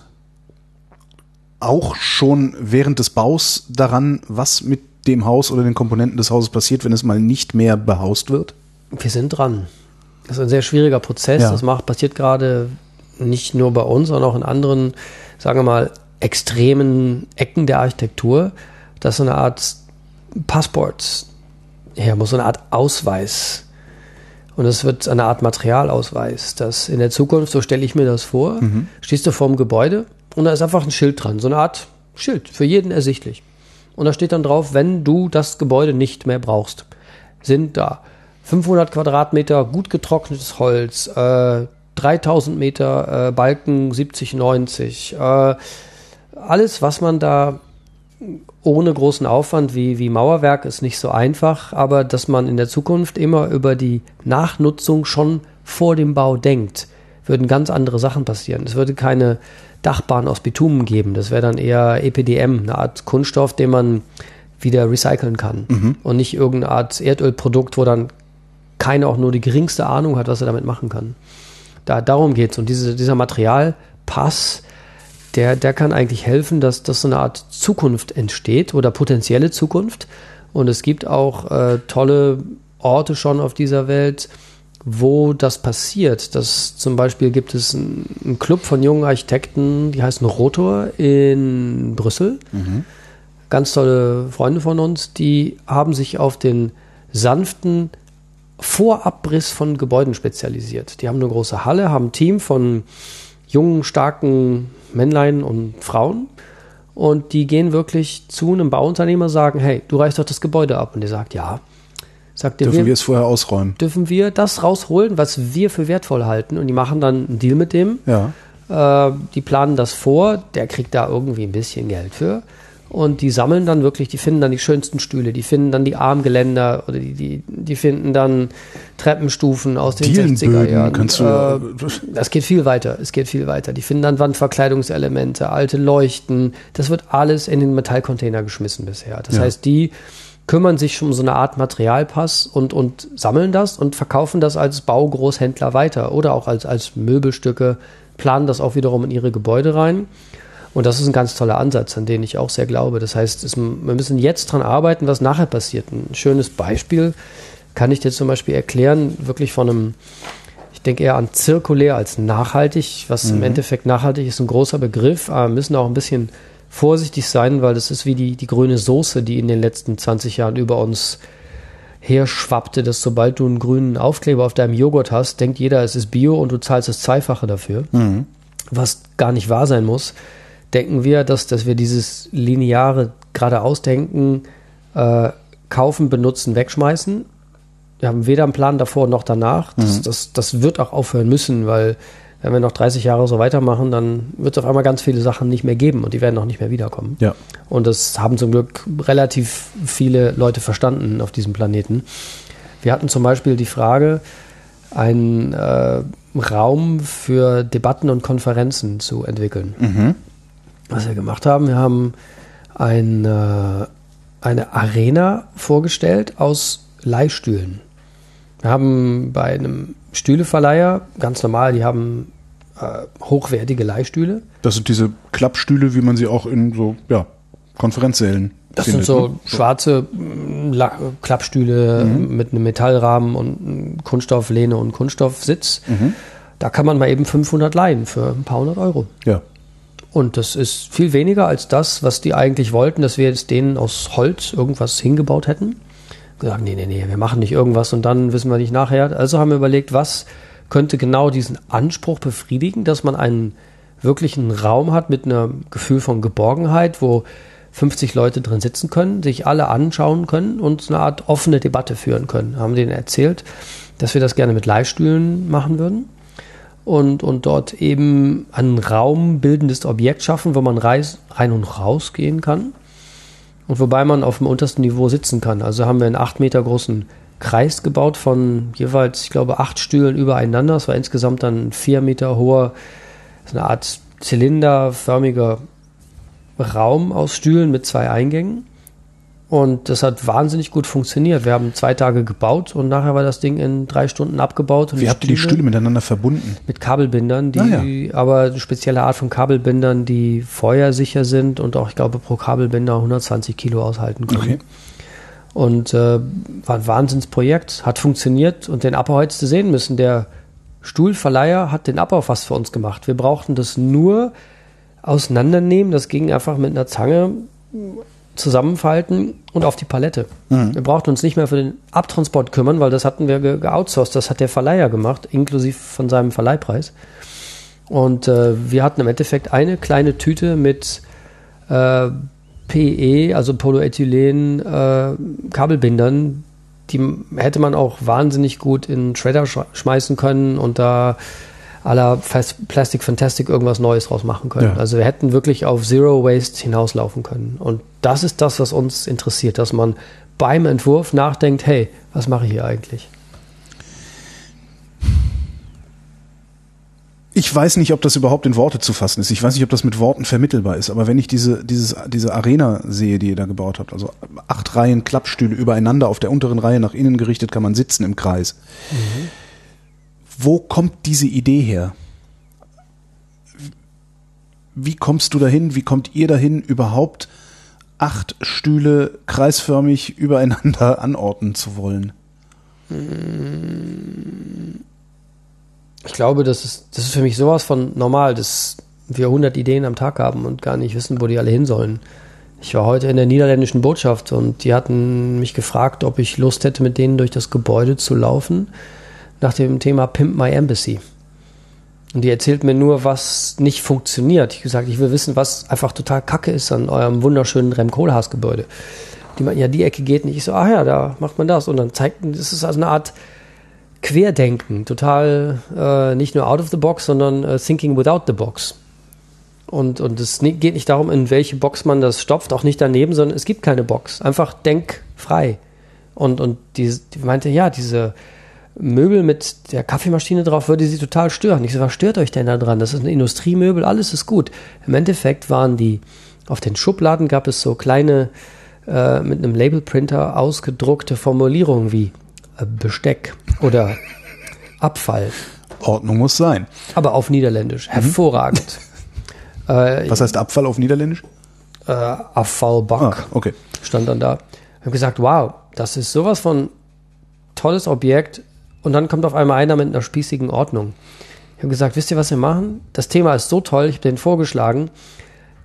auch schon während des Baus daran, was mit dem Haus oder den Komponenten des Hauses passiert, wenn es mal nicht mehr behaust wird? Wir sind dran. Das ist ein sehr schwieriger Prozess. Ja. Das macht, passiert gerade nicht nur bei uns, sondern auch in anderen, sagen wir mal, extremen Ecken der Architektur, dass so eine Art Passport her muss, so eine Art Ausweis. Und es wird eine Art Materialausweis, dass in der Zukunft, so stelle ich mir das vor, stehst du vorm Gebäude und da ist einfach ein Schild dran, so eine Art Schild, für jeden ersichtlich. Und da steht dann drauf, wenn du das Gebäude nicht mehr brauchst, sind da 500 Quadratmeter gut getrocknetes Holz, äh, 3000 Meter äh, Balken 70, 90, äh, alles, was man da ohne großen Aufwand wie, wie Mauerwerk ist nicht so einfach, aber dass man in der Zukunft immer über die Nachnutzung schon vor dem Bau denkt, würden ganz andere Sachen passieren. Es würde keine Dachbahn aus Bitumen geben. Das wäre dann eher EPDM, eine Art Kunststoff, den man wieder recyceln kann. Und nicht irgendeine Art Erdölprodukt, wo dann keiner auch nur die geringste Ahnung hat, was er damit machen kann. Da, darum geht es. Und diese, dieser Materialpass, der, der kann eigentlich helfen, dass, dass so eine Art Zukunft entsteht oder potenzielle Zukunft. Und es gibt auch äh, tolle Orte schon auf dieser Welt, wo das passiert. Das zum Beispiel gibt es einen, einen Club von jungen Architekten, die heißen Rotor in Brüssel. Ganz tolle Freunde von uns, die haben sich auf den sanften Vorabriss von Gebäuden spezialisiert. Die haben eine große Halle, haben ein Team von jungen, starken Männlein und Frauen. Und die gehen wirklich zu einem Bauunternehmer sagen, hey, du reichst doch das Gebäude ab. Und der sagt, ja. Sagt dürfen wir, wir es vorher ausräumen? Dürfen wir das rausholen, was wir für wertvoll halten? Und die machen dann einen Deal mit dem. Ja. Äh, die planen das vor, der kriegt da irgendwie ein bisschen Geld für. Und die sammeln dann wirklich, die finden dann die schönsten Stühle, die finden dann die Armgeländer oder die, die, die finden dann Treppenstufen aus den 60er Jahren. Kannst du, äh, das geht viel weiter, es geht viel weiter. Die finden dann Wandverkleidungselemente, alte Leuchten. Das wird alles in den Metallcontainer geschmissen bisher. Das ja. heißt, die kümmern sich um so eine Art Materialpass und, und sammeln das und verkaufen das als Baugroßhändler weiter oder auch als, als Möbelstücke, planen das auch wiederum in ihre Gebäude rein. Und das ist ein ganz toller Ansatz, an den ich auch sehr glaube. Das heißt, es, wir müssen jetzt dran arbeiten, was nachher passiert. Ein schönes Beispiel kann ich dir zum Beispiel erklären, wirklich von einem, ich denke eher an zirkulär als nachhaltig, was mhm. im Endeffekt nachhaltig ist, ein großer Begriff, aber wir müssen auch ein bisschen vorsichtig sein, weil das ist wie die, die grüne Soße, die in den letzten 20 Jahren über uns herschwappte, dass sobald du einen grünen Aufkleber auf deinem Joghurt hast, denkt jeder, es ist Bio und du zahlst das Zweifache dafür, mhm. was gar nicht wahr sein muss denken wir, dass, dass wir dieses lineare geradeausdenken, äh, kaufen, benutzen, wegschmeißen. Wir haben weder einen Plan davor noch danach. Das, mhm. das, das wird auch aufhören müssen, weil wenn wir noch 30 Jahre so weitermachen, dann wird es auf einmal ganz viele Sachen nicht mehr geben und die werden auch nicht mehr wiederkommen. Ja. Und das haben zum Glück relativ viele Leute verstanden auf diesem Planeten. Wir hatten zum Beispiel die Frage, einen äh, Raum für Debatten und Konferenzen zu entwickeln. Mhm was wir gemacht haben. Wir haben ein, äh, eine Arena vorgestellt aus Leihstühlen. Wir haben bei einem Stühleverleiher, ganz normal, die haben äh, hochwertige Leihstühle. Das sind diese Klappstühle, wie man sie auch in so ja, Konferenzsälen das findet, sind so ne? schwarze La Klappstühle mhm. mit einem Metallrahmen und Kunststofflehne und Kunststoffsitz. Mhm. Da kann man mal eben 500 leihen für ein paar hundert Euro. Ja. Und das ist viel weniger als das, was die eigentlich wollten, dass wir jetzt denen aus Holz irgendwas hingebaut hätten. Gesagt, nee, nee, nee, wir machen nicht irgendwas und dann wissen wir nicht nachher. Also haben wir überlegt, was könnte genau diesen Anspruch befriedigen, dass man einen wirklichen Raum hat mit einem Gefühl von Geborgenheit, wo 50 Leute drin sitzen können, sich alle anschauen können und eine Art offene Debatte führen können. Haben denen erzählt, dass wir das gerne mit Leihstühlen machen würden und, und dort eben ein raumbildendes Objekt schaffen, wo man reis, rein und raus gehen kann und wobei man auf dem untersten Niveau sitzen kann. Also haben wir einen acht Meter großen Kreis gebaut von jeweils, ich glaube, acht Stühlen übereinander. Es war insgesamt dann vier Meter hoher, eine Art zylinderförmiger Raum aus Stühlen mit zwei Eingängen. Und das hat wahnsinnig gut funktioniert. Wir haben zwei Tage gebaut und nachher war das Ding in drei Stunden abgebaut. Wie habt ihr die Stühle miteinander verbunden? Mit Kabelbindern, die ah, ja. aber eine spezielle Art von Kabelbindern, die feuersicher sind und auch, ich glaube, pro Kabelbinder 120 Kilo aushalten können. Okay. Und äh, war ein Wahnsinnsprojekt, hat funktioniert und den Abbau hättest du sehen müssen. Der Stuhlverleiher hat den Abbau fast für uns gemacht. Wir brauchten das nur auseinandernehmen. Das ging einfach mit einer Zange zusammenfalten und auf die Palette. Mhm. Wir brauchten uns nicht mehr für den Abtransport kümmern, weil das hatten wir ge geoutsourced. Das hat der Verleiher gemacht, inklusive von seinem Verleihpreis. Und äh, wir hatten im Endeffekt eine kleine Tüte mit äh, PE, also Polyethylen äh, Kabelbindern. Die hätte man auch wahnsinnig gut in Shredder sch schmeißen können und da la Plastic Fantastic irgendwas Neues draus machen können. Ja. Also wir hätten wirklich auf Zero Waste hinauslaufen können. Und das ist das, was uns interessiert, dass man beim Entwurf nachdenkt, hey, was mache ich hier eigentlich? Ich weiß nicht, ob das überhaupt in Worte zu fassen ist. Ich weiß nicht, ob das mit Worten vermittelbar ist. Aber wenn ich diese, dieses, diese Arena sehe, die ihr da gebaut habt, also acht Reihen Klappstühle übereinander, auf der unteren Reihe nach innen gerichtet, kann man sitzen im Kreis. Mhm wo kommt diese Idee her? Wie kommst du dahin? Wie kommt ihr dahin, überhaupt acht Stühle kreisförmig übereinander anordnen zu wollen? Ich glaube, das ist, das ist für mich sowas von normal, dass wir 100 Ideen am Tag haben und gar nicht wissen, wo die alle hin sollen. Ich war heute in der niederländischen Botschaft und die hatten mich gefragt, ob ich Lust hätte, mit denen durch das Gebäude zu laufen, nach dem Thema Pimp My Embassy. Und die erzählt mir nur, was nicht funktioniert. Ich gesagt, ich will wissen, was einfach total kacke ist an eurem wunderschönen Rem Kohlhaas Gebäude. Die meinten, ja, die Ecke geht nicht. Ich so, ah ja, da macht man das. Und dann zeigt, das ist also eine Art Querdenken, total äh, nicht nur out of the box, sondern äh, thinking without the box. Und, und es geht nicht darum, in welche Box man das stopft, auch nicht daneben, sondern es gibt keine Box. Einfach denkfrei. Und, und die, die meinte, ja, diese Möbel mit der Kaffeemaschine drauf würde sie total stören. Ich so, was stört euch denn da dran? Das ist ein Industriemöbel, alles ist gut. Im Endeffekt waren die, auf den Schubladen gab es so kleine, äh, mit einem Labelprinter ausgedruckte Formulierungen wie äh, Besteck oder Abfall. Ordnung muss sein. Aber auf Niederländisch. Hervorragend. Äh, Was heißt Abfall auf Niederländisch? Äh, Abfallbank. Ah, okay. Stand dann da. Ich habe gesagt, wow, das ist sowas von tolles Objekt. Und dann kommt auf einmal einer mit einer spießigen Ordnung. Ich habe gesagt, wisst ihr, was wir machen? Das Thema ist so toll, ich habe denen vorgeschlagen,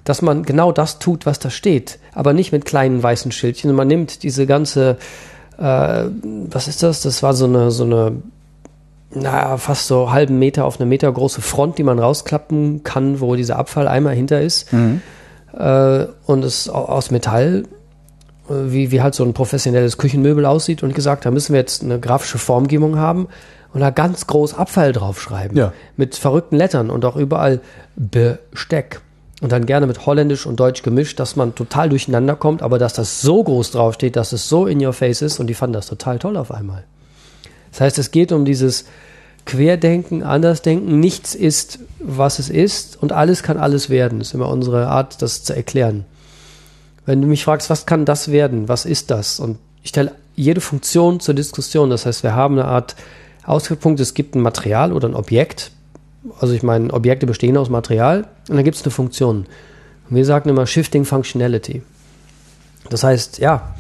dass man genau das tut, was da steht. Aber nicht mit kleinen weißen Schildchen. Man nimmt diese ganze, äh, was ist das? Das war so eine, so eine naja, fast so halben Meter auf eine Meter große Front, die man rausklappen kann, wo dieser Abfalleimer hinter ist. Mhm. Äh, und es aus Metall, wie, wie halt so ein professionelles Küchenmöbel aussieht und gesagt, da müssen wir jetzt eine grafische Formgebung haben und da ganz groß Abfall draufschreiben. Ja. Mit verrückten Lettern und auch überall Besteck. Und dann gerne mit Holländisch und Deutsch gemischt, dass man total durcheinander kommt, aber dass das so groß draufsteht, dass es so in your face ist und die fanden das total toll auf einmal. Das heißt, es geht um dieses Querdenken, Andersdenken. Nichts ist, was es ist und alles kann alles werden. Das ist immer unsere Art, das zu erklären. Wenn du mich fragst, was kann das werden? Was ist das? Und ich stelle jede Funktion zur Diskussion. Das heißt, wir haben eine Art Ausgangspunkt. Es gibt ein Material oder ein Objekt. Also ich meine, Objekte bestehen aus Material und dann gibt es eine Funktion. Und wir sagen immer Shifting Functionality. Das heißt, ja,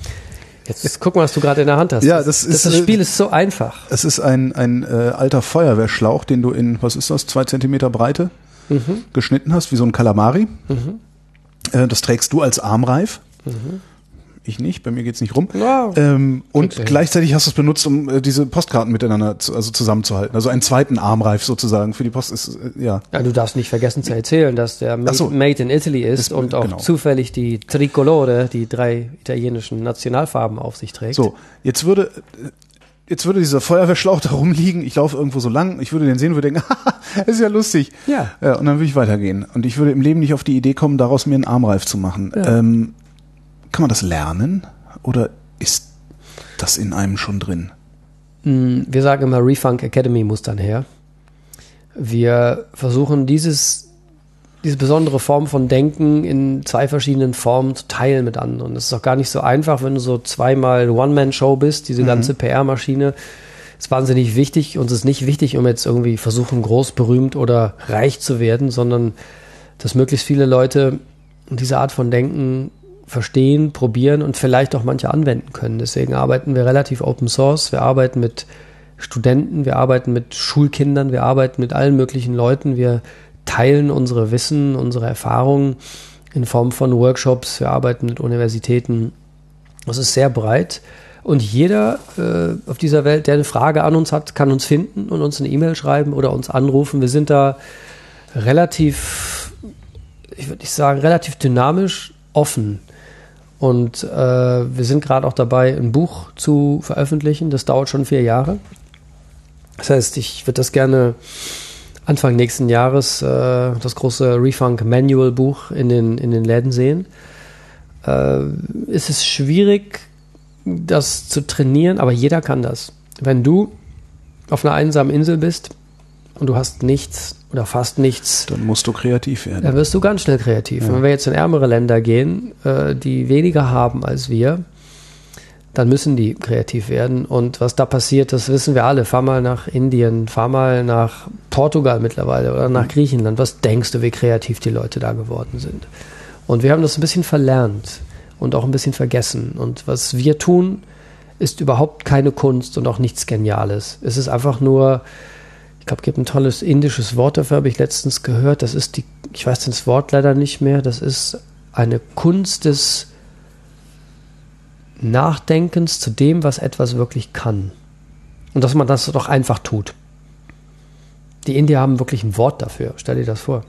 Jetzt guck mal, was du gerade in der Hand hast. Ja, das, das ist das Spiel ist so einfach. Es ist ein ein äh, alter Feuerwehrschlauch, den du in was ist das zwei Zentimeter Breite mhm. geschnitten hast, wie so ein Kalamari. Mhm. Äh, das trägst du als Armreif. Mhm ich nicht, bei mir geht's nicht rum. Wow. Ähm, und okay. gleichzeitig hast du es benutzt, um äh, diese Postkarten miteinander zu, also zusammenzuhalten. Also einen zweiten Armreif sozusagen für die Post ist, äh, ja. ja. Du darfst nicht vergessen zu erzählen, dass der Made, so. Made in Italy ist, ist und auch genau. zufällig die Tricolore, die drei italienischen Nationalfarben auf sich trägt. So, jetzt würde jetzt würde dieser Feuerwehrschlauch da rumliegen, ich laufe irgendwo so lang, ich würde den sehen und würde denken, ist ja lustig. Ja. ja. Und dann würde ich weitergehen. Und ich würde im Leben nicht auf die Idee kommen, daraus mir einen Armreif zu machen. Ja. Ähm, kann man das lernen oder ist das in einem schon drin? Mm, wir sagen immer, Refunk Academy muss dann her. Wir versuchen dieses, diese besondere Form von Denken in zwei verschiedenen Formen zu teilen mit anderen. Das ist auch gar nicht so einfach, wenn du so zweimal One-Man-Show bist, diese mhm. ganze PR-Maschine ist wahnsinnig wichtig. Uns ist nicht wichtig, um jetzt irgendwie versuchen, groß, berühmt oder reich zu werden, sondern dass möglichst viele Leute diese Art von Denken verstehen, probieren und vielleicht auch manche anwenden können. Deswegen arbeiten wir relativ Open Source. Wir arbeiten mit Studenten, wir arbeiten mit Schulkindern, wir arbeiten mit allen möglichen Leuten. Wir teilen unsere Wissen, unsere Erfahrungen in Form von Workshops. Wir arbeiten mit Universitäten. Das ist sehr breit. Und jeder äh, auf dieser Welt, der eine Frage an uns hat, kann uns finden und uns eine E-Mail schreiben oder uns anrufen. Wir sind da relativ, ich würde nicht sagen, relativ dynamisch offen. Und äh, wir sind gerade auch dabei, ein Buch zu veröffentlichen. Das dauert schon vier Jahre. Das heißt, ich würde das gerne Anfang nächsten Jahres äh, das große Refunk Manual Buch in den, in den Läden sehen. Äh, es ist schwierig, das zu trainieren, aber jeder kann das. Wenn du auf einer einsamen Insel bist und du hast nichts oder fast nichts. Dann musst du kreativ werden. Dann wirst du ganz schnell kreativ. Ja. Wenn wir jetzt in ärmere Länder gehen, äh, die weniger haben als wir, dann müssen die kreativ werden. Und was da passiert, das wissen wir alle. Fahr mal nach Indien, fahr mal nach Portugal mittlerweile oder nach Griechenland. Was denkst du, wie kreativ die Leute da geworden sind? Und wir haben das ein bisschen verlernt und auch ein bisschen vergessen. Und was wir tun, ist überhaupt keine Kunst und auch nichts Geniales. Es ist einfach nur ich glaube, es gibt ein tolles indisches Wort dafür, habe ich letztens gehört. Das ist die, ich weiß das Wort leider nicht mehr, das ist eine Kunst des Nachdenkens zu dem, was etwas wirklich kann. Und dass man das doch einfach tut. Die Indier haben wirklich ein Wort dafür. Stell dir das vor.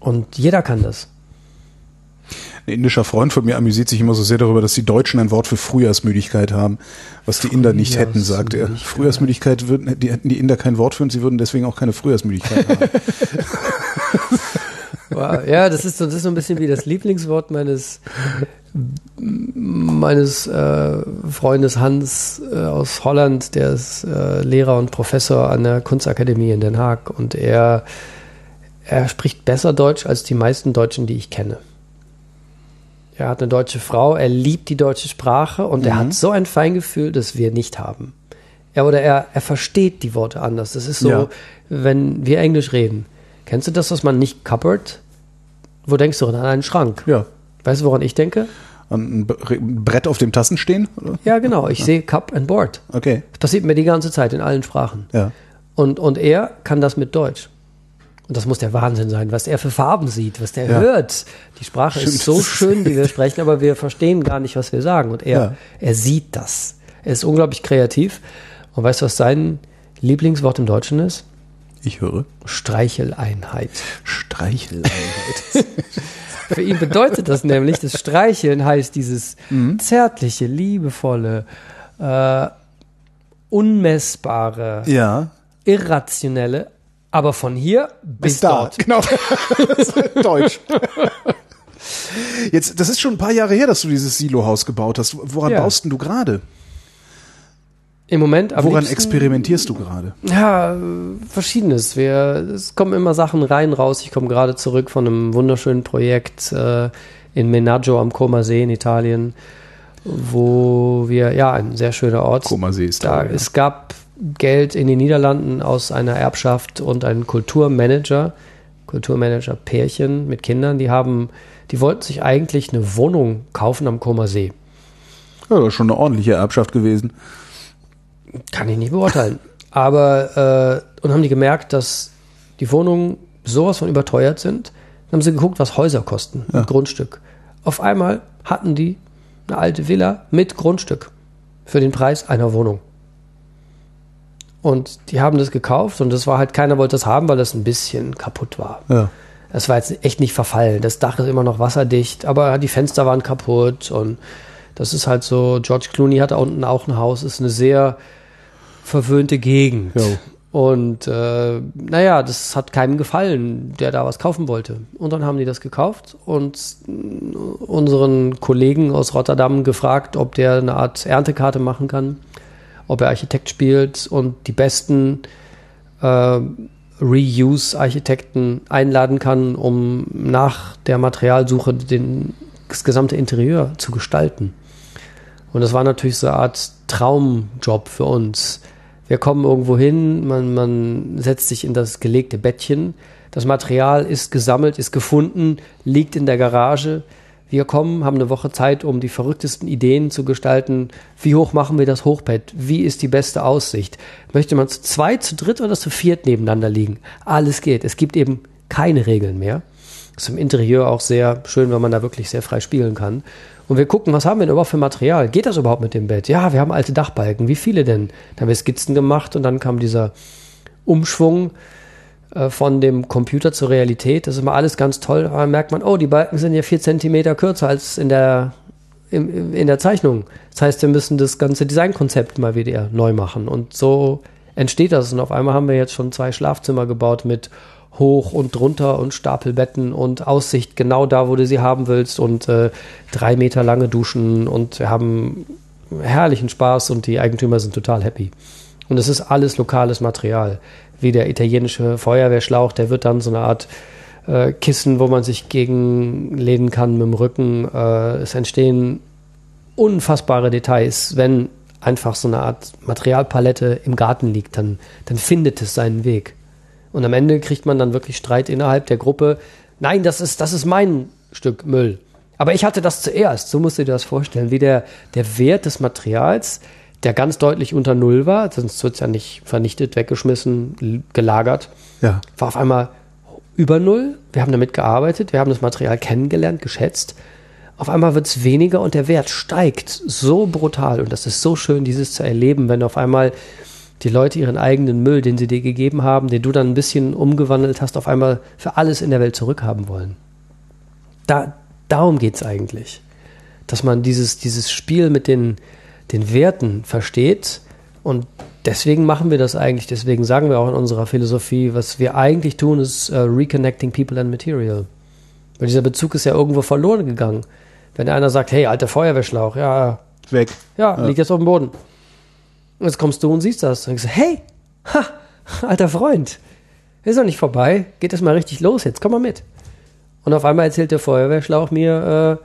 Und jeder kann das. Ein indischer Freund von mir amüsiert sich immer so sehr darüber, dass die Deutschen ein Wort für Frühjahrsmüdigkeit haben, was die Inder nicht hätten, sagt er. Frühjahrsmüdigkeit würden, die hätten die Inder kein Wort für und sie würden deswegen auch keine Frühjahrsmüdigkeit haben. Wow. Ja, das ist, so, das ist so ein bisschen wie das Lieblingswort meines, meines äh, Freundes Hans äh, aus Holland, der ist äh, Lehrer und Professor an der Kunstakademie in Den Haag und er, er spricht besser Deutsch als die meisten Deutschen, die ich kenne. Er hat eine deutsche Frau, er liebt die deutsche Sprache und mhm. er hat so ein Feingefühl, das wir nicht haben. Er oder er, er versteht die Worte anders. Das ist so, ja. wenn wir Englisch reden. Kennst du das, was man nicht cupboard? Wo denkst du an einen Schrank? Ja. Weißt du, woran ich denke? An ein Brett auf dem Tassen stehen? Oder? Ja, genau. Ich ja. sehe Cup and Board. Okay. Das passiert mir die ganze Zeit in allen Sprachen. Ja. Und, und er kann das mit Deutsch. Und das muss der Wahnsinn sein, was er für Farben sieht, was der ja. hört. Die Sprache Stimmt. ist so schön, die wir sprechen, aber wir verstehen gar nicht, was wir sagen. Und er, ja. er sieht das. Er ist unglaublich kreativ. Und weißt du, was sein Lieblingswort im Deutschen ist? Ich höre. Streicheleinheit. Streicheleinheit. Für ihn bedeutet das nämlich, das Streicheln heißt dieses mhm. zärtliche, liebevolle, äh, unmessbare, ja. irrationelle, aber von hier bis, bis da. dort. Genau. Deutsch. Jetzt, das ist schon ein paar Jahre her, dass du dieses Silo-Haus gebaut hast. Woran ja. baust denn du gerade? Im Moment. Woran liebsten, experimentierst du gerade? Ja, verschiedenes. Wir, es kommen immer Sachen rein, raus. Ich komme gerade zurück von einem wunderschönen Projekt äh, in Menaggio am Como See in Italien, wo wir, ja, ein sehr schöner Ort. Como See ist da. da ja. Es gab Geld in den Niederlanden aus einer Erbschaft und ein Kulturmanager, Kulturmanager-Pärchen mit Kindern, die haben, die wollten sich eigentlich eine Wohnung kaufen am Como See. Ja, das ist schon eine ordentliche Erbschaft gewesen. Kann ich nicht beurteilen. Aber, äh, und haben die gemerkt, dass die Wohnungen sowas von überteuert sind. Dann haben sie geguckt, was Häuser kosten, ja. Grundstück. Auf einmal hatten die eine alte Villa mit Grundstück für den Preis einer Wohnung. Und die haben das gekauft und das war halt, keiner wollte das haben, weil das ein bisschen kaputt war. Ja. Das war jetzt echt nicht verfallen. Das Dach ist immer noch wasserdicht, aber die Fenster waren kaputt und das ist halt so, George Clooney hat da unten auch ein Haus, ist eine sehr verwöhnte Gegend. Jo. Und äh, naja, das hat keinem gefallen, der da was kaufen wollte. Und dann haben die das gekauft und unseren Kollegen aus Rotterdam gefragt, ob der eine Art Erntekarte machen kann, ob er Architekt spielt und die besten äh, Reuse-Architekten einladen kann, um nach der Materialsuche den, das gesamte Interieur zu gestalten. Und das war natürlich so eine Art Traumjob für uns wir kommen irgendwo hin, man, man setzt sich in das gelegte Bettchen, das Material ist gesammelt, ist gefunden, liegt in der Garage. Wir kommen, haben eine Woche Zeit, um die verrücktesten Ideen zu gestalten. Wie hoch machen wir das Hochbett? Wie ist die beste Aussicht? Möchte man zu zweit, zu dritt oder zu viert nebeneinander liegen? Alles geht. Es gibt eben keine Regeln mehr. Ist im Interieur auch sehr schön, wenn man da wirklich sehr frei spielen kann. Und wir gucken, was haben wir denn überhaupt für Material? Geht das überhaupt mit dem Bett? Ja, wir haben alte Dachbalken. Wie viele denn? Da haben wir Skizzen gemacht und dann kam dieser Umschwung äh, von dem Computer zur Realität. Das ist immer alles ganz toll. Aber dann merkt man, oh, die Balken sind ja vier Zentimeter kürzer als in der, in, in der Zeichnung. Das heißt, wir müssen das ganze Designkonzept mal wieder neu machen. Und so entsteht das. Und auf einmal haben wir jetzt schon zwei Schlafzimmer gebaut mit hoch und drunter und Stapelbetten und Aussicht genau da, wo du sie haben willst und äh, drei Meter lange Duschen und wir haben herrlichen Spaß und die Eigentümer sind total happy. Und es ist alles lokales Material, wie der italienische Feuerwehrschlauch, der wird dann so eine Art äh, Kissen, wo man sich gegenlehnen kann mit dem Rücken. Äh, es entstehen unfassbare Details, wenn einfach so eine Art Materialpalette im Garten liegt, dann, dann findet es seinen Weg. Und am Ende kriegt man dann wirklich Streit innerhalb der Gruppe. Nein, das ist, das ist mein Stück Müll. Aber ich hatte das zuerst. So musst du dir das vorstellen, wie der, der Wert des Materials, der ganz deutlich unter Null war, sonst wird es ja nicht vernichtet, weggeschmissen, gelagert, ja. war auf einmal über Null. Wir haben damit gearbeitet, wir haben das Material kennengelernt, geschätzt. Auf einmal wird es weniger und der Wert steigt so brutal. Und das ist so schön, dieses zu erleben, wenn auf einmal die Leute ihren eigenen Müll, den sie dir gegeben haben, den du dann ein bisschen umgewandelt hast, auf einmal für alles in der Welt zurückhaben wollen. Da, darum geht es eigentlich. Dass man dieses, dieses Spiel mit den, den Werten versteht und deswegen machen wir das eigentlich. Deswegen sagen wir auch in unserer Philosophie, was wir eigentlich tun, ist uh, Reconnecting People and Material. Weil dieser Bezug ist ja irgendwo verloren gegangen. Wenn einer sagt, hey, alter Feuerwehrschlauch, ja. Weg. Ja, ja. liegt jetzt auf dem Boden. Und jetzt kommst du und siehst das. Und denkst, hey, ha, alter Freund, ist doch nicht vorbei. Geht das mal richtig los jetzt, komm mal mit. Und auf einmal erzählt der Feuerwehrschlauch mir, äh,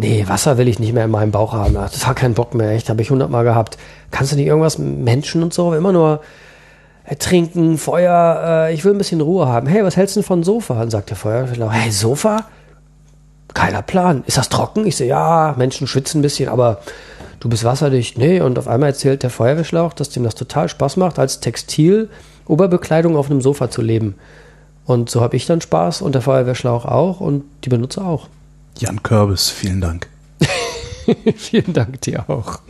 nee, Wasser will ich nicht mehr in meinem Bauch haben. Das hat keinen Bock mehr, echt, habe ich hundertmal gehabt. Kannst du nicht irgendwas Menschen und so? Immer nur äh, trinken, Feuer, äh, ich will ein bisschen Ruhe haben. Hey, was hältst du denn von Sofa? Und sagt der Feuerwehrschlauch, hey, Sofa? Keiner Plan. Ist das trocken? Ich so, ja, Menschen schwitzen ein bisschen, aber du bist wasserdicht. Nee, und auf einmal erzählt der Feuerwehrschlauch, dass dem das total Spaß macht, als Textil-Oberbekleidung auf einem Sofa zu leben. Und so habe ich dann Spaß und der Feuerwehrschlauch auch und die Benutzer auch. Jan Körbes, vielen Dank. vielen Dank dir auch.